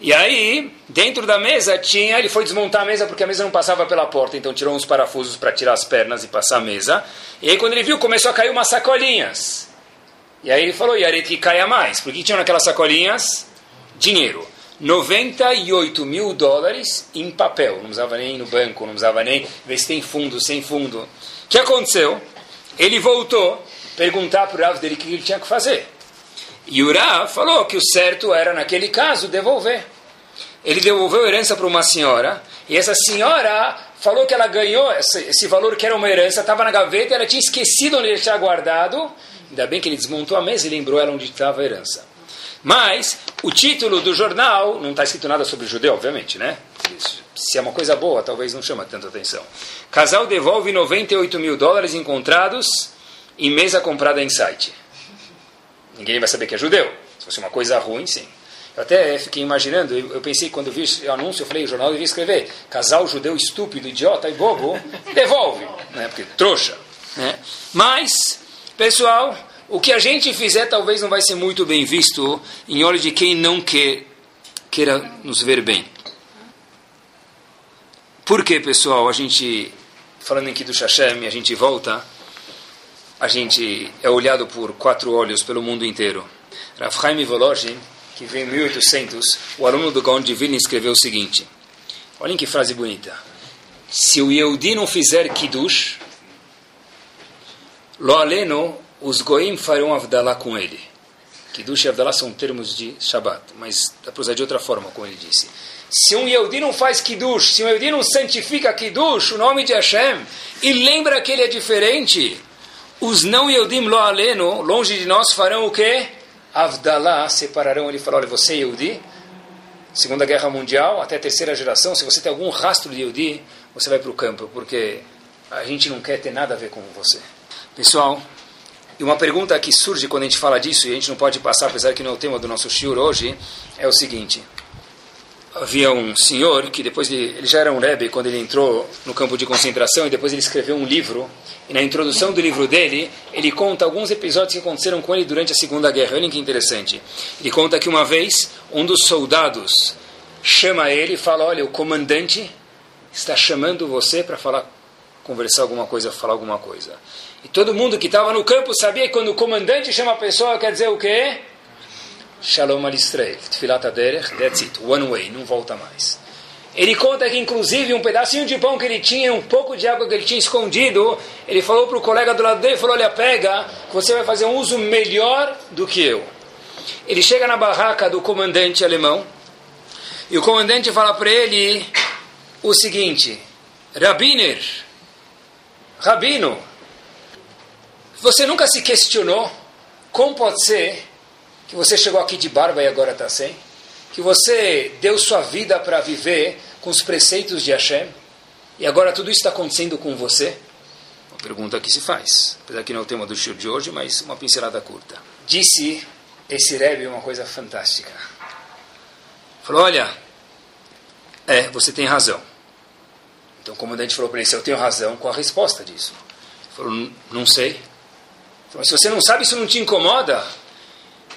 Speaker 2: e aí, dentro da mesa tinha, ele foi desmontar a mesa porque a mesa não passava pela porta, então tirou uns parafusos para tirar as pernas e passar a mesa. E aí quando ele viu, começou a cair umas sacolinhas. E aí ele falou, Yaret, que caia mais. Porque tinha naquelas sacolinhas? Dinheiro. 98 mil dólares em papel. Não usava nem no banco, não usava nem ver se tem fundo, sem fundo. O que aconteceu? Ele voltou perguntar para o dele o que ele tinha que fazer. E Rav falou que o certo era, naquele caso, devolver. Ele devolveu herança para uma senhora, e essa senhora falou que ela ganhou esse, esse valor que era uma herança, estava na gaveta, ela tinha esquecido onde ele tinha guardado. Ainda bem que ele desmontou a mesa e lembrou ela onde estava a herança. Mas o título do jornal não está escrito nada sobre judeu, obviamente, né? Se é uma coisa boa, talvez não chama tanta atenção. Casal devolve 98 mil dólares encontrados em mesa comprada em site. Ninguém vai saber que é judeu. Se fosse uma coisa ruim, sim. Eu até fiquei imaginando, eu pensei quando vi o anúncio, eu falei, o jornal devia escrever, casal judeu estúpido, idiota e bobo, devolve, né? porque trouxa. Né? Mas, pessoal, o que a gente fizer talvez não vai ser muito bem visto em olhos de quem não quer, queira nos ver bem. Por que, pessoal, a gente, falando aqui do Hashem, a gente volta a gente é olhado por quatro olhos pelo mundo inteiro. Rav Chaim Volozhin, que veio em 1800, o aluno do Gaon de Vilna escreveu o seguinte, olhem que frase bonita, se o Yehudi não fizer Kiddush, lo aleno, os goim farão Avdalá com ele. Kiddush e Avdalá são termos de Shabbat, mas dá para usar de outra forma, como ele disse. Se um Yehudi não faz Kiddush, se um Yehudi não santifica Kiddush, o nome de Hashem, e lembra que ele é diferente, os não Yehudim lo aleno, longe de nós, farão o quê? Avdalá, separarão. Ele falou, olha, você é Yehudi, Segunda Guerra Mundial, até terceira geração, se você tem algum rastro de Yehudi, você vai para o campo, porque a gente não quer ter nada a ver com você. Pessoal, e uma pergunta que surge quando a gente fala disso, e a gente não pode passar, apesar que não é o tema do nosso shiur hoje, é o seguinte havia um senhor que depois de, ele já era um rebbe quando ele entrou no campo de concentração e depois ele escreveu um livro e na introdução do livro dele ele conta alguns episódios que aconteceram com ele durante a Segunda Guerra. Olhem que interessante. Ele conta que uma vez um dos soldados chama ele e fala: olha, o comandante está chamando você para falar, conversar alguma coisa, falar alguma coisa. E todo mundo que estava no campo sabia que quando o comandante chama a pessoa quer dizer o quê? Shalom Alistrei, Tfilat Aderech, that's it, one way, não volta mais. Ele conta que, inclusive, um pedacinho de pão que ele tinha, um pouco de água que ele tinha escondido, ele falou para o colega do lado dele, falou, olha, pega, você vai fazer um uso melhor do que eu. Ele chega na barraca do comandante alemão, e o comandante fala para ele o seguinte, Rabiner, Rabino, você nunca se questionou como pode ser que você chegou aqui de barba e agora está sem, que você deu sua vida para viver com os preceitos de Hashem, e agora tudo isso está acontecendo com você? Uma pergunta que se faz, apesar que não é o tema do show de hoje, mas uma pincelada curta. Disse esse Rebbe uma coisa fantástica. Falou, olha, é, você tem razão. Então o comandante falou para ele, eu tenho razão, qual a resposta disso? Ele falou, não sei. Falou, se você não sabe, isso não te incomoda?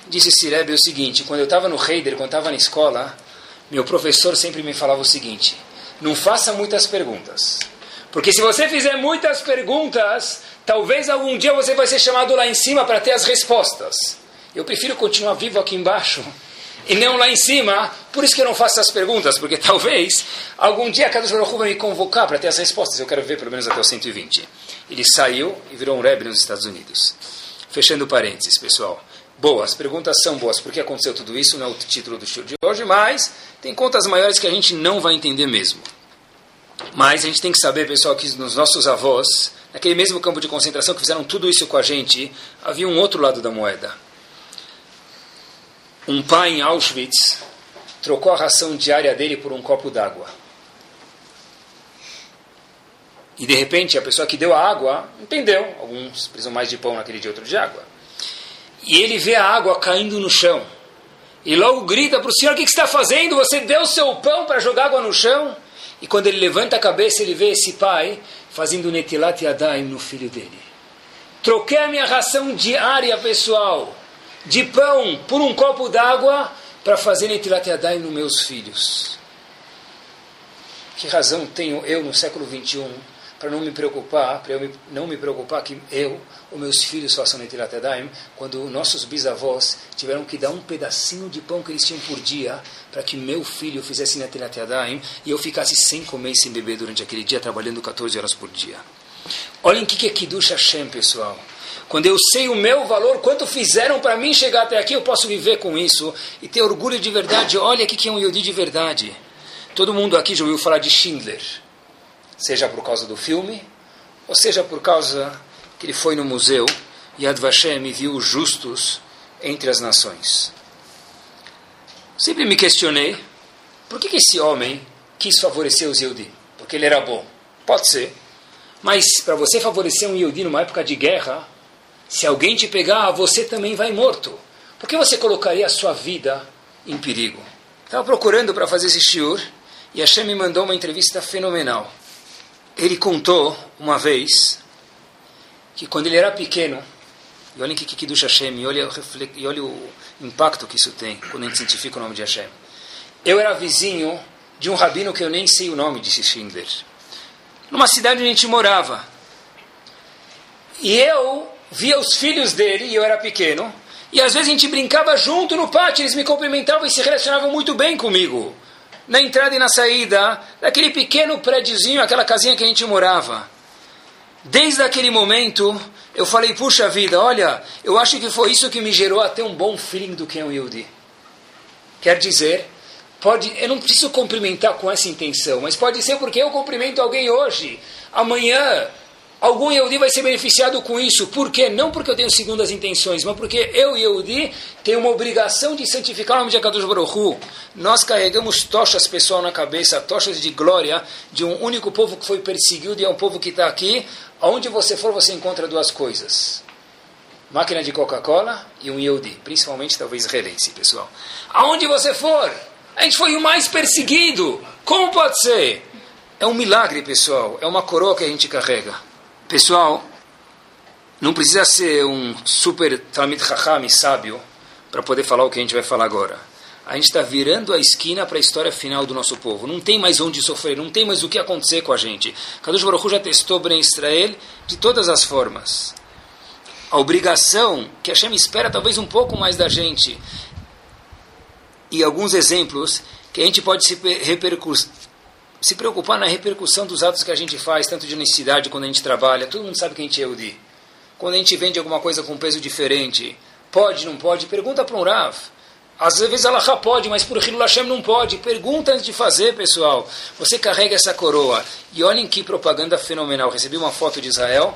Speaker 2: Disse Sirebe o seguinte: quando eu estava no Heider, quando estava na escola, meu professor sempre me falava o seguinte: não faça muitas perguntas. Porque se você fizer muitas perguntas, talvez algum dia você vai ser chamado lá em cima para ter as respostas. Eu prefiro continuar vivo aqui embaixo e não lá em cima. Por isso que eu não faço essas perguntas, porque [laughs] talvez algum dia cada Baruch vai me convocar para ter as respostas. Eu quero ver pelo menos até o 120. Ele saiu e virou um rebelde nos Estados Unidos. Fechando parênteses, pessoal boas, perguntas são boas. Por que aconteceu tudo isso? Não é o título do show de hoje, mas tem contas maiores que a gente não vai entender mesmo. Mas a gente tem que saber, pessoal, que nos nossos avós, naquele mesmo campo de concentração que fizeram tudo isso com a gente, havia um outro lado da moeda. Um pai em Auschwitz trocou a ração diária dele por um copo d'água. E de repente a pessoa que deu a água entendeu. Alguns precisam mais de pão naquele dia, outro de água. E ele vê a água caindo no chão. E logo grita para o senhor: O que, que você está fazendo? Você deu seu pão para jogar água no chão? E quando ele levanta a cabeça, ele vê esse pai fazendo netilat yadayim no filho dele. Troquei a minha ração diária, pessoal, de pão por um copo d'água para fazer netilat yadayim nos meus filhos. Que razão tenho eu no século 21 para não me preocupar, para eu me, não me preocupar que eu ou meus filhos façam Netilat Yadayim, quando nossos bisavós tiveram que dar um pedacinho de pão que eles tinham por dia para que meu filho fizesse Netilat Yadayim e eu ficasse sem comer e sem beber durante aquele dia, trabalhando 14 horas por dia. Olhem o que é Kiddush Hashem, pessoal. Quando eu sei o meu valor, quanto fizeram para mim chegar até aqui, eu posso viver com isso e ter orgulho de verdade. Olha o que é um Yodi de verdade. Todo mundo aqui já ouviu falar de Schindler seja por causa do filme, ou seja por causa que ele foi no museu e Yad Vashem viu os justos entre as nações. Sempre me questionei por que, que esse homem quis favorecer os Yehudi? Porque ele era bom. Pode ser. Mas para você favorecer um Yehudi numa época de guerra, se alguém te pegar, você também vai morto. Por que você colocaria a sua vida em perigo? Estava procurando para fazer esse shiur e Hashem me mandou uma entrevista fenomenal. Ele contou uma vez que quando ele era pequeno, e olhem que do Hashem, e olha, e olha o impacto que isso tem quando a gente cientifica o nome de Hashem. Eu era vizinho de um rabino que eu nem sei o nome, disse Schindler, numa cidade onde a gente morava. E eu via os filhos dele, e eu era pequeno, e às vezes a gente brincava junto no pátio, eles me cumprimentavam e se relacionavam muito bem comigo na entrada e na saída daquele pequeno prédiozinho, aquela casinha que a gente morava. Desde aquele momento, eu falei, puxa vida, olha, eu acho que foi isso que me gerou até um bom feeling do um Yehudi. Quer dizer, pode, eu não preciso cumprimentar com essa intenção, mas pode ser porque eu cumprimento alguém hoje, amanhã Algum Yehudi vai ser beneficiado com isso. Por quê? Não porque eu tenho segundas intenções, mas porque eu, Yehudi, tenho uma obrigação de santificar o nome de Akadosh Baruch Nós carregamos tochas, pessoal, na cabeça, tochas de glória de um único povo que foi perseguido e é um povo que está aqui. Aonde você for, você encontra duas coisas. Máquina de Coca-Cola e um Yehudi, principalmente talvez israelense, pessoal. Aonde você for, a gente foi o mais perseguido. Como pode ser? É um milagre, pessoal. É uma coroa que a gente carrega. Pessoal, não precisa ser um super Talmid Chacham sábio para poder falar o que a gente vai falar agora. A gente está virando a esquina para a história final do nosso povo. Não tem mais onde sofrer, não tem mais o que acontecer com a gente. Kadosh Baruch já testou Ben Israel de todas as formas. A obrigação que a Hashem espera talvez um pouco mais da gente. E alguns exemplos que a gente pode se repercutir se preocupar na repercussão dos atos que a gente faz, tanto de necessidade quando a gente trabalha. Todo mundo sabe que a gente é Eudi. Quando a gente vende alguma coisa com peso diferente, pode, não pode? Pergunta para um Rav. Às vezes ela já pode, mas por Hilul Hashem não pode. Pergunta antes de fazer, pessoal. Você carrega essa coroa. E olhem que propaganda fenomenal. Recebi uma foto de Israel,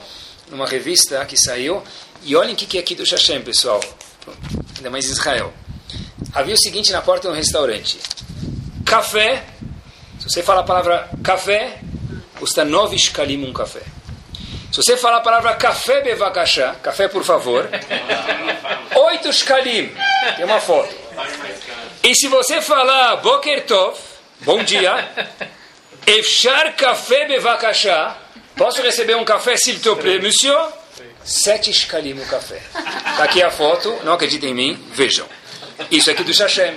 Speaker 2: numa revista que saiu. E olhem o que é aqui do Hashem, pessoal. Ainda mais Israel. Havia o seguinte na porta de um restaurante. Café se você fala a palavra café, custa nove shkalim um café. Se você falar a palavra café bevakashá, café por favor, oito shkalim. Tem uma foto. E se você falar boker tov, bom dia, efshar café bevakashá, posso receber um café s'il te plaît, monsieur? Sete shkalim o café. Está aqui a foto, não acreditem em mim, vejam. Isso aqui do Hashem.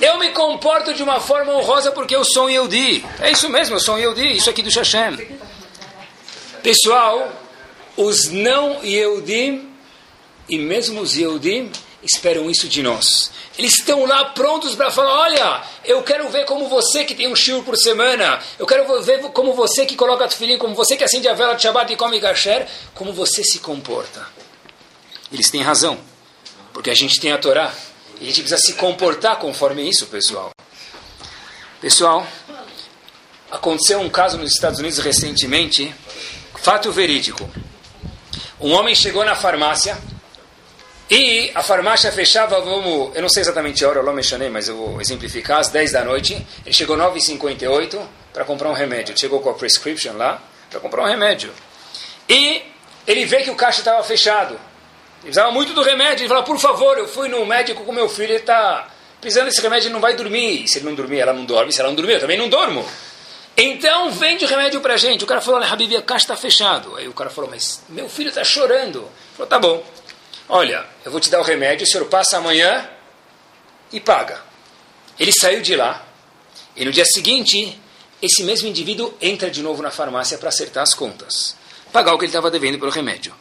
Speaker 2: Eu me comporto de uma forma honrosa porque eu sou um Yehudi. É isso mesmo, eu sou um Yehudi. Isso aqui do Hashem. Pessoal, os não Yehudim e mesmo os Yehudim esperam isso de nós. Eles estão lá prontos para falar: olha, eu quero ver como você que tem um shiur por semana, eu quero ver como você que coloca tefilim, como você que acende a vela de Shabbat e come kasher, como você se comporta. Eles têm razão, porque a gente tem a Torá. E a gente precisa se comportar conforme isso, pessoal. Pessoal, Aconteceu um caso nos Estados Unidos recentemente, fato verídico. Um homem chegou na farmácia e a farmácia fechava, vamos, eu não sei exatamente a hora, eu não mencionei, mas eu vou exemplificar, às 10 da noite. Ele chegou às 9h58 para comprar um remédio. Ele chegou com a prescription lá para comprar um remédio. E ele vê que o caixa estava fechado. Ele precisava muito do remédio. Ele falou, por favor, eu fui no médico com meu filho, ele está precisando desse remédio, ele não vai dormir. Se ele não dormir, ela não dorme. Se ela não dormir, eu também não dormo. Então vende o remédio para gente. O cara falou, olha, Habibi, a caixa está fechado. Aí o cara falou, mas meu filho está chorando. Ele falou, tá bom. Olha, eu vou te dar o remédio, o senhor passa amanhã e paga. Ele saiu de lá e no dia seguinte, esse mesmo indivíduo entra de novo na farmácia para acertar as contas, pagar o que ele estava devendo pelo remédio.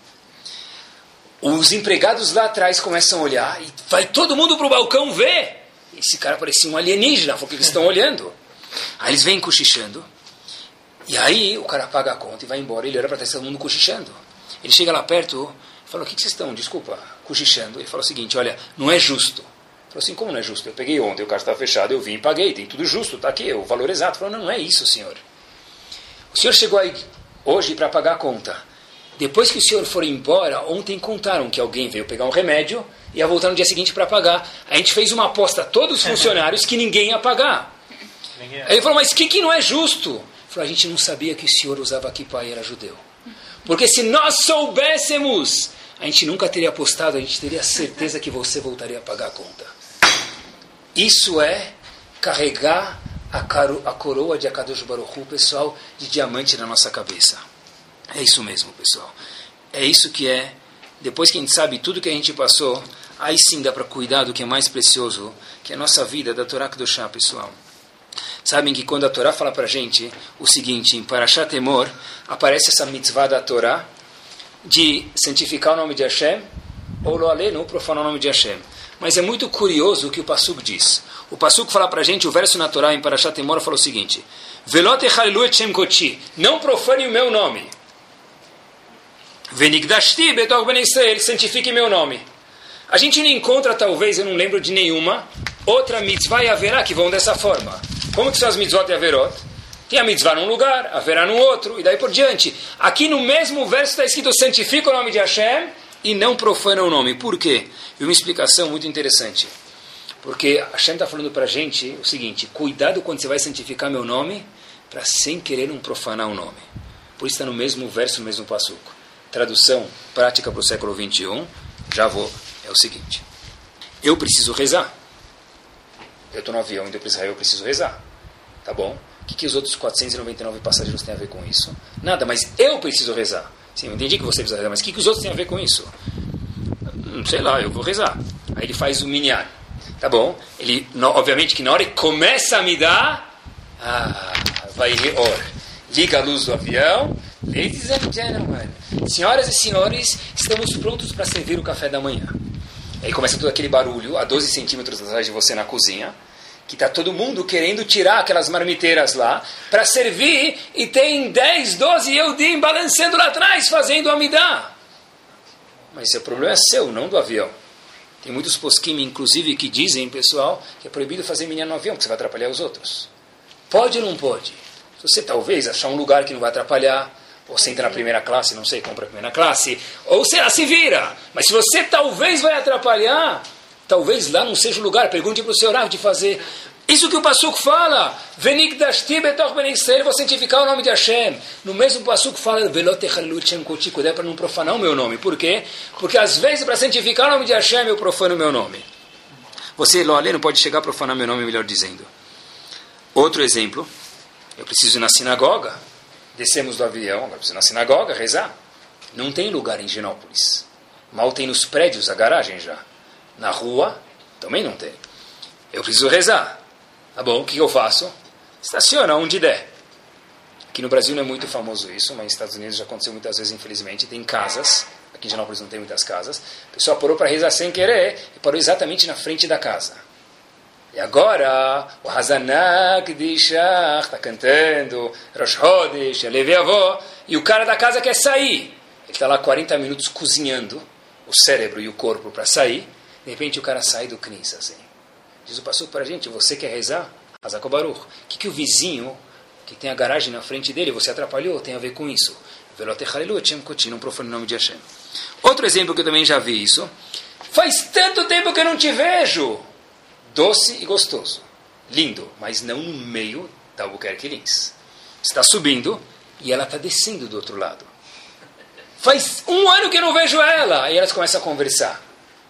Speaker 2: Os empregados lá atrás começam a olhar e vai todo mundo para o balcão ver. Esse cara parecia um alienígena, porque eles estão olhando. Aí eles vêm cochichando. E aí o cara paga a conta e vai embora. Ele olha para trás, todo mundo cochichando. Ele chega lá perto, Falou, o que, que vocês estão, desculpa, cochichando? Ele falou o seguinte, olha, não é justo. Falou assim, como não é justo? Eu peguei ontem, o carro estava fechado, eu vim e paguei, tem tudo justo, está aqui, o valor exato. Falou, não, não é isso, senhor. O senhor chegou aí hoje para pagar a conta. Depois que o senhor for embora, ontem contaram que alguém veio pegar um remédio e ia voltar no dia seguinte para pagar. A gente fez uma aposta a todos os [laughs] funcionários que ninguém ia pagar. Aí ele falou, mas o que, que não é justo? Ele falou, a gente não sabia que o senhor usava kippah e era judeu. Porque se nós soubéssemos a gente nunca teria apostado, a gente teria certeza que você voltaria a pagar a conta. Isso é carregar a, caro, a coroa de Akadosh Baruch Hu, pessoal, de diamante na nossa cabeça. É isso mesmo, pessoal. É isso que é. Depois que a gente sabe tudo que a gente passou, aí sim dá para cuidar do que é mais precioso, que é a nossa vida, da Torá Kedoshá, pessoal. Sabem que quando a Torá fala para a gente o seguinte, em Parashat Temor, aparece essa mitzvah da Torá, de santificar o nome de Hashem, ou lo aleno, profanar o nome de Hashem. Mas é muito curioso o que o Pasuk diz. O Pasuk fala para a gente, o verso natural em Parashat Temora fala o seguinte, Velote et Shem Koti, não profane o meu nome. Venigdashti betog ben Israel, santifique meu nome. A gente não encontra, talvez, eu não lembro de nenhuma, outra mitzvah e haverá que vão dessa forma. Como que são as mitzvot e averot? Tem a mitzvah num lugar, haverá no outro, e daí por diante. Aqui no mesmo verso está escrito: santifica o nome de Hashem e não profana o nome. Por quê? E uma explicação muito interessante. Porque Hashem está falando para a gente o seguinte: cuidado quando você vai santificar meu nome, para sem querer não profanar o nome. Por isso está no mesmo verso, no mesmo passuco. Tradução prática para o século 21, já vou. É o seguinte: eu preciso rezar. Eu estou no avião indo para Israel, eu preciso rezar. Tá bom? que, que os outros 499 passageiros têm a ver com isso? Nada, mas eu preciso rezar. Sim, eu entendi que você precisa rezar, mas o que, que os outros têm a ver com isso? Não sei lá, eu vou rezar. Aí ele faz o minyan. Tá bom? Ele, no, obviamente que na hora que começa a me dar, ah, vai or. Liga a luz do avião. Ladies and gentlemen, senhoras e senhores, estamos prontos para servir o café da manhã. Aí começa todo aquele barulho a 12 centímetros atrás de você na cozinha que está todo mundo querendo tirar aquelas marmiteiras lá para servir e tem 10, 12 Eudim balançando lá atrás, fazendo amidá. Mas o problema é seu, não do avião. Tem muitos posquim, inclusive, que dizem, pessoal, que é proibido fazer minha no avião, porque você vai atrapalhar os outros. Pode ou não pode? Você talvez achar um lugar que não vai atrapalhar, ou você entra na primeira classe, não sei, compra a primeira classe, ou sei lá, se vira. Mas se você talvez vai atrapalhar, Talvez lá não seja o lugar. Pergunte para o senhor de fazer. Isso que o Passuco fala. Venik dashti betoch ben Israel. Vou santificar o nome de Hashem. No mesmo Passuco fala. Velot Shem koti. Cuidado para não profanar o meu nome. Por quê? Porque às vezes para santificar o nome de Hashem eu profano o meu nome. Você, Loalê, não pode chegar a profanar meu nome, melhor dizendo. Outro exemplo. Eu preciso ir na sinagoga. Descemos do avião. Na sinagoga rezar. Não tem lugar em Genópolis. Mal tem nos prédios a garagem já. Na rua, também não tem. Eu preciso rezar. Tá bom, o que eu faço? Estaciona onde der. Aqui no Brasil não é muito famoso isso, mas nos Estados Unidos já aconteceu muitas vezes, infelizmente. Tem casas, aqui em Janópolis não tem muitas casas. A pessoa parou para rezar sem querer e parou exatamente na frente da casa. E agora, o Hazanak de Ishach está cantando, Rosh Hodesh, Alevi Avó, e o cara da casa quer sair. Ele está lá 40 minutos cozinhando o cérebro e o corpo para sair. De repente o cara sai do Knis, assim. O pastor para a gente, você quer rezar? Hazakobaruch. O que, que o vizinho, que tem a garagem na frente dele, você atrapalhou, tem a ver com isso. Não profane o nome de Hashem. Outro exemplo que eu também já vi isso. Faz tanto tempo que eu não te vejo. Doce e gostoso. Lindo, mas não no meio da Albuquerque Lins. Está subindo e ela está descendo do outro lado. Faz um ano que eu não vejo ela. Aí elas começam a conversar.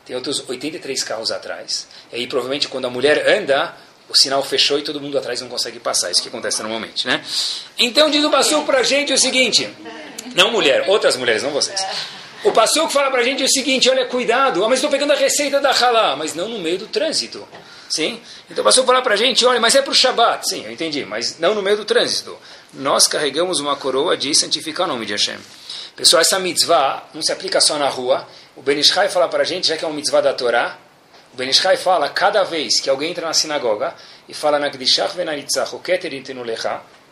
Speaker 2: Tem outros 83 carros atrás. E aí, provavelmente, quando a mulher anda, o sinal fechou e todo mundo atrás não consegue passar. Isso que acontece normalmente, né? Então, diz o Passuco para a gente o seguinte. Não mulher, outras mulheres, não vocês. O Passuco fala para a gente o seguinte, olha, cuidado. Ah, mas estou pegando a receita da halá. Mas não no meio do trânsito. Sim? Então o Passuco fala para a gente, olha, mas é para o Shabat. Sim, eu entendi. Mas não no meio do trânsito. Nós carregamos uma coroa de santificar o nome de Hashem. Pessoal, essa mitzvah não se aplica só na rua. O Benishai fala para a gente, já que é uma mitzvah da Torá, o Benishai fala, cada vez que alguém entra na sinagoga e fala na Gdishach venaritzach, o keter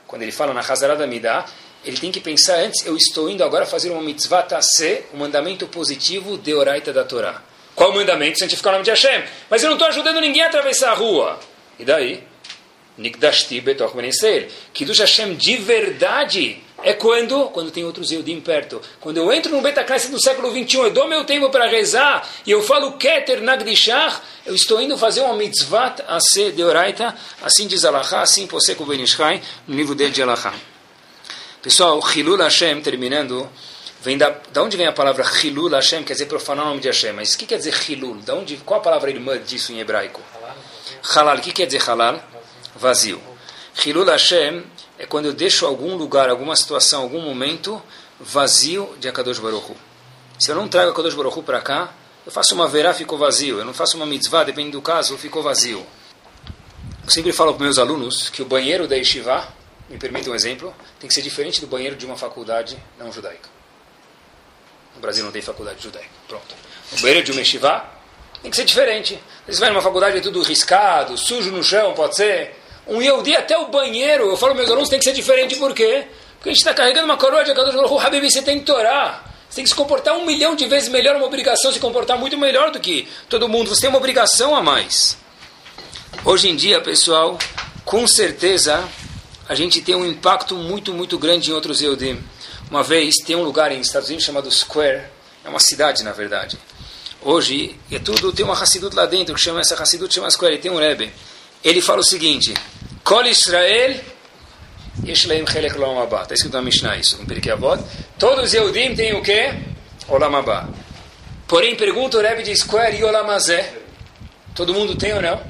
Speaker 2: quando ele fala na Hazarada Midah, ele tem que pensar antes, eu estou indo agora fazer uma mitzvah tasse, um mandamento positivo de oraita da Torá. Qual o mandamento? Santificar o nome de Hashem. Mas eu não estou ajudando ninguém a atravessar a rua. E daí? Nikdashti betoch beneser. Kiddush Hashem de verdade é quando, quando tem outros Eudim perto. Quando eu entro no Betacneset do século 21, eu dou meu tempo para rezar e eu falo Keter Nagdishach, eu estou indo fazer uma mitzvah a ser de oraita, assim diz Allah, assim Poseko Benishai, no livro dele de Allah. Pessoal, Hilul Hashem, terminando, vem da, da onde vem a palavra Hilul Hashem, quer dizer profanar o nome de Hashem. Mas o que quer dizer Hilul? Da onde, qual a palavra irmã disso em hebraico? Halal. O que quer dizer halal? vazio. Hilul Hashem é quando eu deixo algum lugar, alguma situação, algum momento vazio de Akadosh Baruch Hu. Se eu não trago Akadosh Baruch para cá, eu faço uma verá, ficou vazio. Eu não faço uma mitzvah, depende do caso, ficou vazio. Eu sempre falo para meus alunos que o banheiro da Yeshiva, me permita um exemplo, tem que ser diferente do banheiro de uma faculdade não judaica. No Brasil não tem faculdade judaica. Pronto. O banheiro de uma Yeshiva tem que ser diferente. Você vai numa faculdade é tudo riscado, sujo no chão, pode ser. Um Yehudi até o banheiro, eu falo meus alunos, tem que ser diferente, por quê? Porque a gente está carregando uma coroa de Akadosh Baruch Habibi, você tem que torar. Você tem que se comportar um milhão de vezes melhor, uma obrigação se comportar muito melhor do que todo mundo. Você tem uma obrigação a mais. Hoje em dia, pessoal, com certeza, a gente tem um impacto muito, muito grande em outros Yehudim. Uma vez, tem um lugar em Estados Unidos chamado Square, é uma cidade, na verdade. Hoje, é tudo, tem uma Hassidut lá dentro, que chama essa Hassidut, chama Square, tem um Rebbe. Ele fala o seguinte, Kol Israel Yeshleim Chelek Olam Abba. Está escrito na Mishnah isso, em Pirkei Avot. Todos os Yehudim têm o quê? Olam Abba. Porém, pergunta o Rebbe de Square e Olam Azé. Todo mundo tem ou não?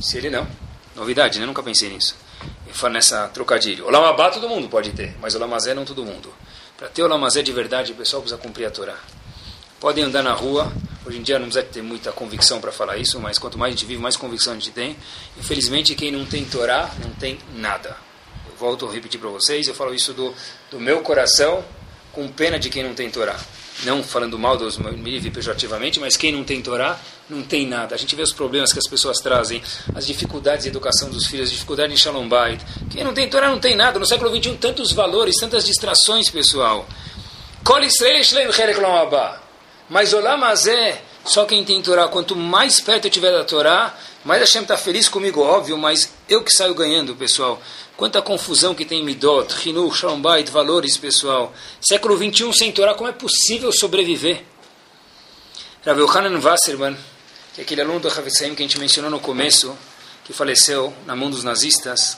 Speaker 2: Se ele não. Novidade, né? Nunca pensei nisso. Nessa trocadilho. Olam Abba todo mundo pode ter, mas Olam Azé não todo mundo. Para ter Olam Azé de verdade, o pessoal precisa cumprir a Torá. Podem andar na rua. Hoje em dia não precisa ter muita convicção para falar isso, mas quanto mais a gente vive, mais convicção a gente tem. Infelizmente, quem não tem Torá, não tem nada. Eu volto a repetir para vocês, eu falo isso do, do meu coração, com pena de quem não tem Torá. Não falando mal dos livre pejorativamente, mas quem não tem Torá, não tem nada. A gente vê os problemas que as pessoas trazem, as dificuldades de educação dos filhos, as dificuldades em Shalom Bait. Quem não tem Torá, não tem nada. No século XXI, tantos valores, tantas distrações, pessoal. Mas Olam Azé, só quem tem Torá, quanto mais perto eu estiver da Torá, mais Hashem está feliz comigo, óbvio, mas eu que saio ganhando, pessoal. Quanta confusão que tem em Midot, Hinur, Shalom Bait, valores, pessoal. Século 21 sem Torá, como é possível sobreviver? Rav Yohanan Wasserman, que aquele aluno do Havetzaim que a gente mencionou no começo, que faleceu na mão dos nazistas,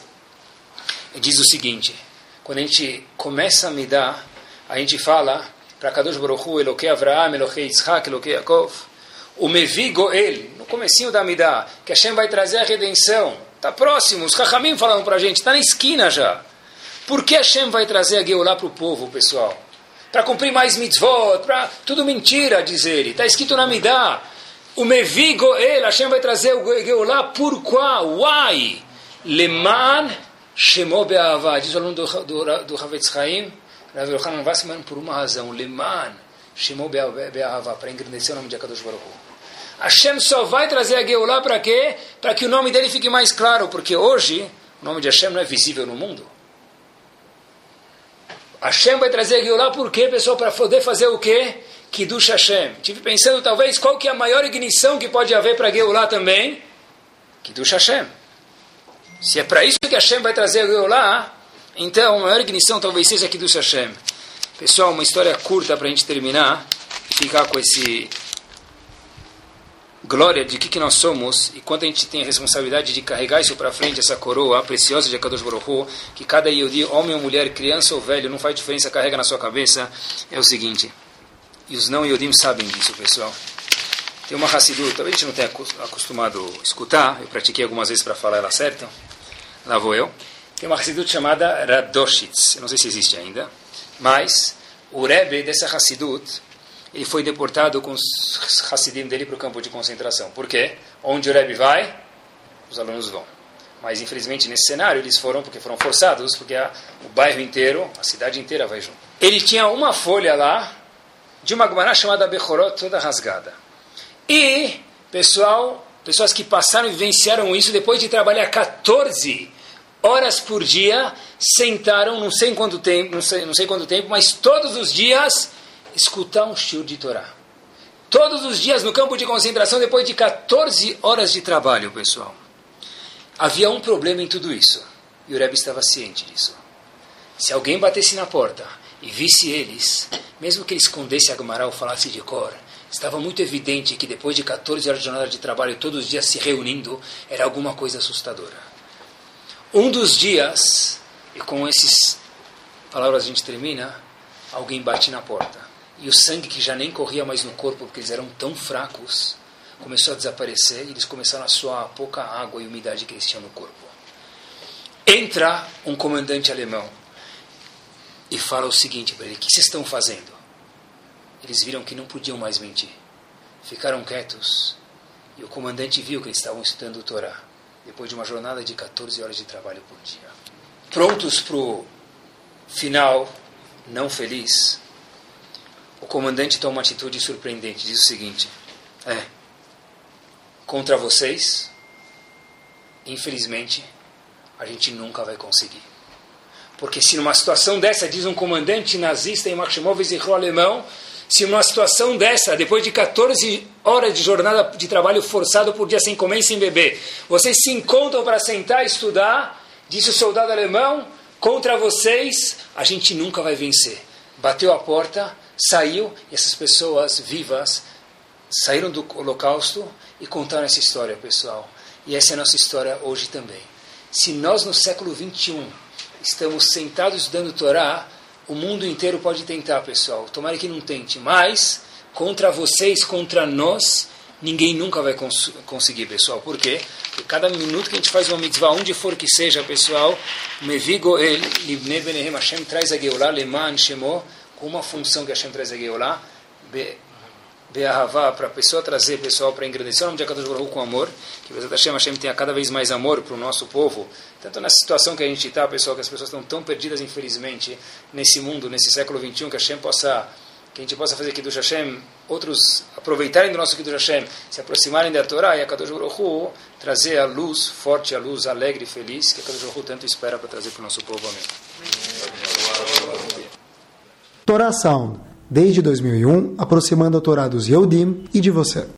Speaker 2: diz o seguinte, quando a gente começa a me dar, a gente fala para Kadosh Baruch Hu, Eloquei Avraham, Eloquei Yitzhak, Eloquei Yaakov. O Mevi Goel, no comecinho da Midah, que Hashem vai trazer a redenção. Está próximo, os Chachamim falaram para a gente, está na esquina já. Por que Hashem vai trazer a Geulah para o povo, pessoal? Para cumprir mais mitzvot, para... tudo mentira, diz ele. Está escrito na Midah. O Mevi Goel, Hashem vai trazer o Geulah por qual? Why? Leman Shemo Be'avah, diz o aluno do, do, do Havetz Chaim, Rav Yohanan Wassman por uma razão, Leman, Shemou Be'ahava, para engrandecer o nome de Akadosh Baruch Hashem só vai trazer a Geulah para quê? Para que o nome dele fique mais claro, porque hoje o nome de Hashem não é visível no mundo. Hashem vai trazer a Geulah por quê, pessoal? Para poder fazer o quê? Kiddush Hashem. Tive pensando, talvez, qual que é a maior ignição que pode haver para Geulah também? Kiddush Hashem. Se é para isso que Hashem vai trazer a Então, a maior ignição talvez seja do Hashem. Pessoal, uma história curta para a gente terminar ficar com esse glória de que, que nós somos e quanto a gente tem a responsabilidade de carregar isso para frente, essa coroa preciosa de Akadosh Baruch que cada Yehudi, homem ou mulher, criança ou velho, não faz diferença, carrega na sua cabeça, é o seguinte. E os não Yodim sabem disso, pessoal. Tem uma Hassidut, talvez a gente não tenha acostumado a escutar, eu pratiquei algumas vezes para falar ela certa, lá vou eu. Tem uma Hassidut chamada Radoshitz, eu não sei se existe ainda, mas o Rebbe dessa Hassidut, ele foi deportado com os Hassidim dele para o campo de concentração. Por quê? Onde o Rebbe vai, os alunos vão. Mas infelizmente nesse cenário eles foram porque foram forçados, porque a, o bairro inteiro, a cidade inteira vai junto. Ele tinha uma folha lá de uma Gemara chamada Bechorot toda rasgada. E pessoal, pessoas que passaram e vivenciaram isso depois de trabalhar 14 horas por dia, sentaram, não sei quanto tempo, não sei, não sei quanto tempo, mas todos os dias escutar um shiur de Torá. Todos os dias no campo de concentração, depois de 14 horas de trabalho, pessoal. Havia um problema em tudo isso. E o Rebbe estava ciente disso. Se alguém batesse na porta e visse eles, mesmo que ele escondesse a Gemara ou falasse de cor, estava muito evidente que depois de 14 horas de jornada de trabalho, todos os dias se reunindo, era alguma coisa assustadora. Um dos dias, e com essas palavras a gente termina, alguém bate na porta e o sangue que já nem corria mais no corpo porque eles eram tão fracos começou a desaparecer e eles começaram a suar a pouca água e umidade que eles tinham no corpo. Entra um comandante alemão e fala o seguinte para ele: O que vocês estão fazendo? Eles viram que não podiam mais mentir. Ficaram quietos e o comandante viu que eles estavam estudando o Torá depois de uma jornada de 14 horas de trabalho por dia. Prontos para o final não feliz, o comandante toma uma atitude surpreendente. Diz o seguinte: É, contra vocês, infelizmente, a gente nunca vai conseguir. Porque se numa situação dessa, diz um comandante nazista em Marshemov Zichro alemão, se numa situação dessa, depois de 14 horas de jornada de trabalho forçado por dia sem comer e sem beber, vocês se encontram para sentar e estudar, disse o soldado alemão, contra vocês, a gente nunca vai vencer. Bateu a porta, saiu e essas pessoas vivas saíram do holocausto e contaram essa história, pessoal. E essa é a nossa história hoje também. Se nós no século 21 estamos sentados estudando Torá, o mundo inteiro pode tentar, pessoal. Tomara que não tente, mas contra vocês, contra nós, ninguém nunca vai cons conseguir, pessoal. Por quê? Porque cada minuto que a gente faz uma mitzvah, onde for que seja, pessoal, Mevigo El, Libne Benehem Hashem traz a Geulah, Leman Shemo, com uma função que Hashem traz a Geulah, Be'ahavá, para a pessoa trazer pessoal para engrandecer o nome de Akadosh Baruch com amor, que o Hashem, Hashem tenha cada vez mais amor para o nosso povo, tanto nessa situação que a gente está, pessoal, que as pessoas estão tão perdidas, infelizmente, nesse mundo, nesse século 21, que Hashem possa que a gente possa fazer do Hashem, outros aproveitarem do nosso do Hashem, se aproximarem da Torá e a Kadosh Baruch trazer a luz forte, a luz alegre e feliz que a Kadosh Baruch tanto espera para trazer para o nosso povo. Amém.
Speaker 1: Sound, desde 2001, aproximando a Torá dos e de você.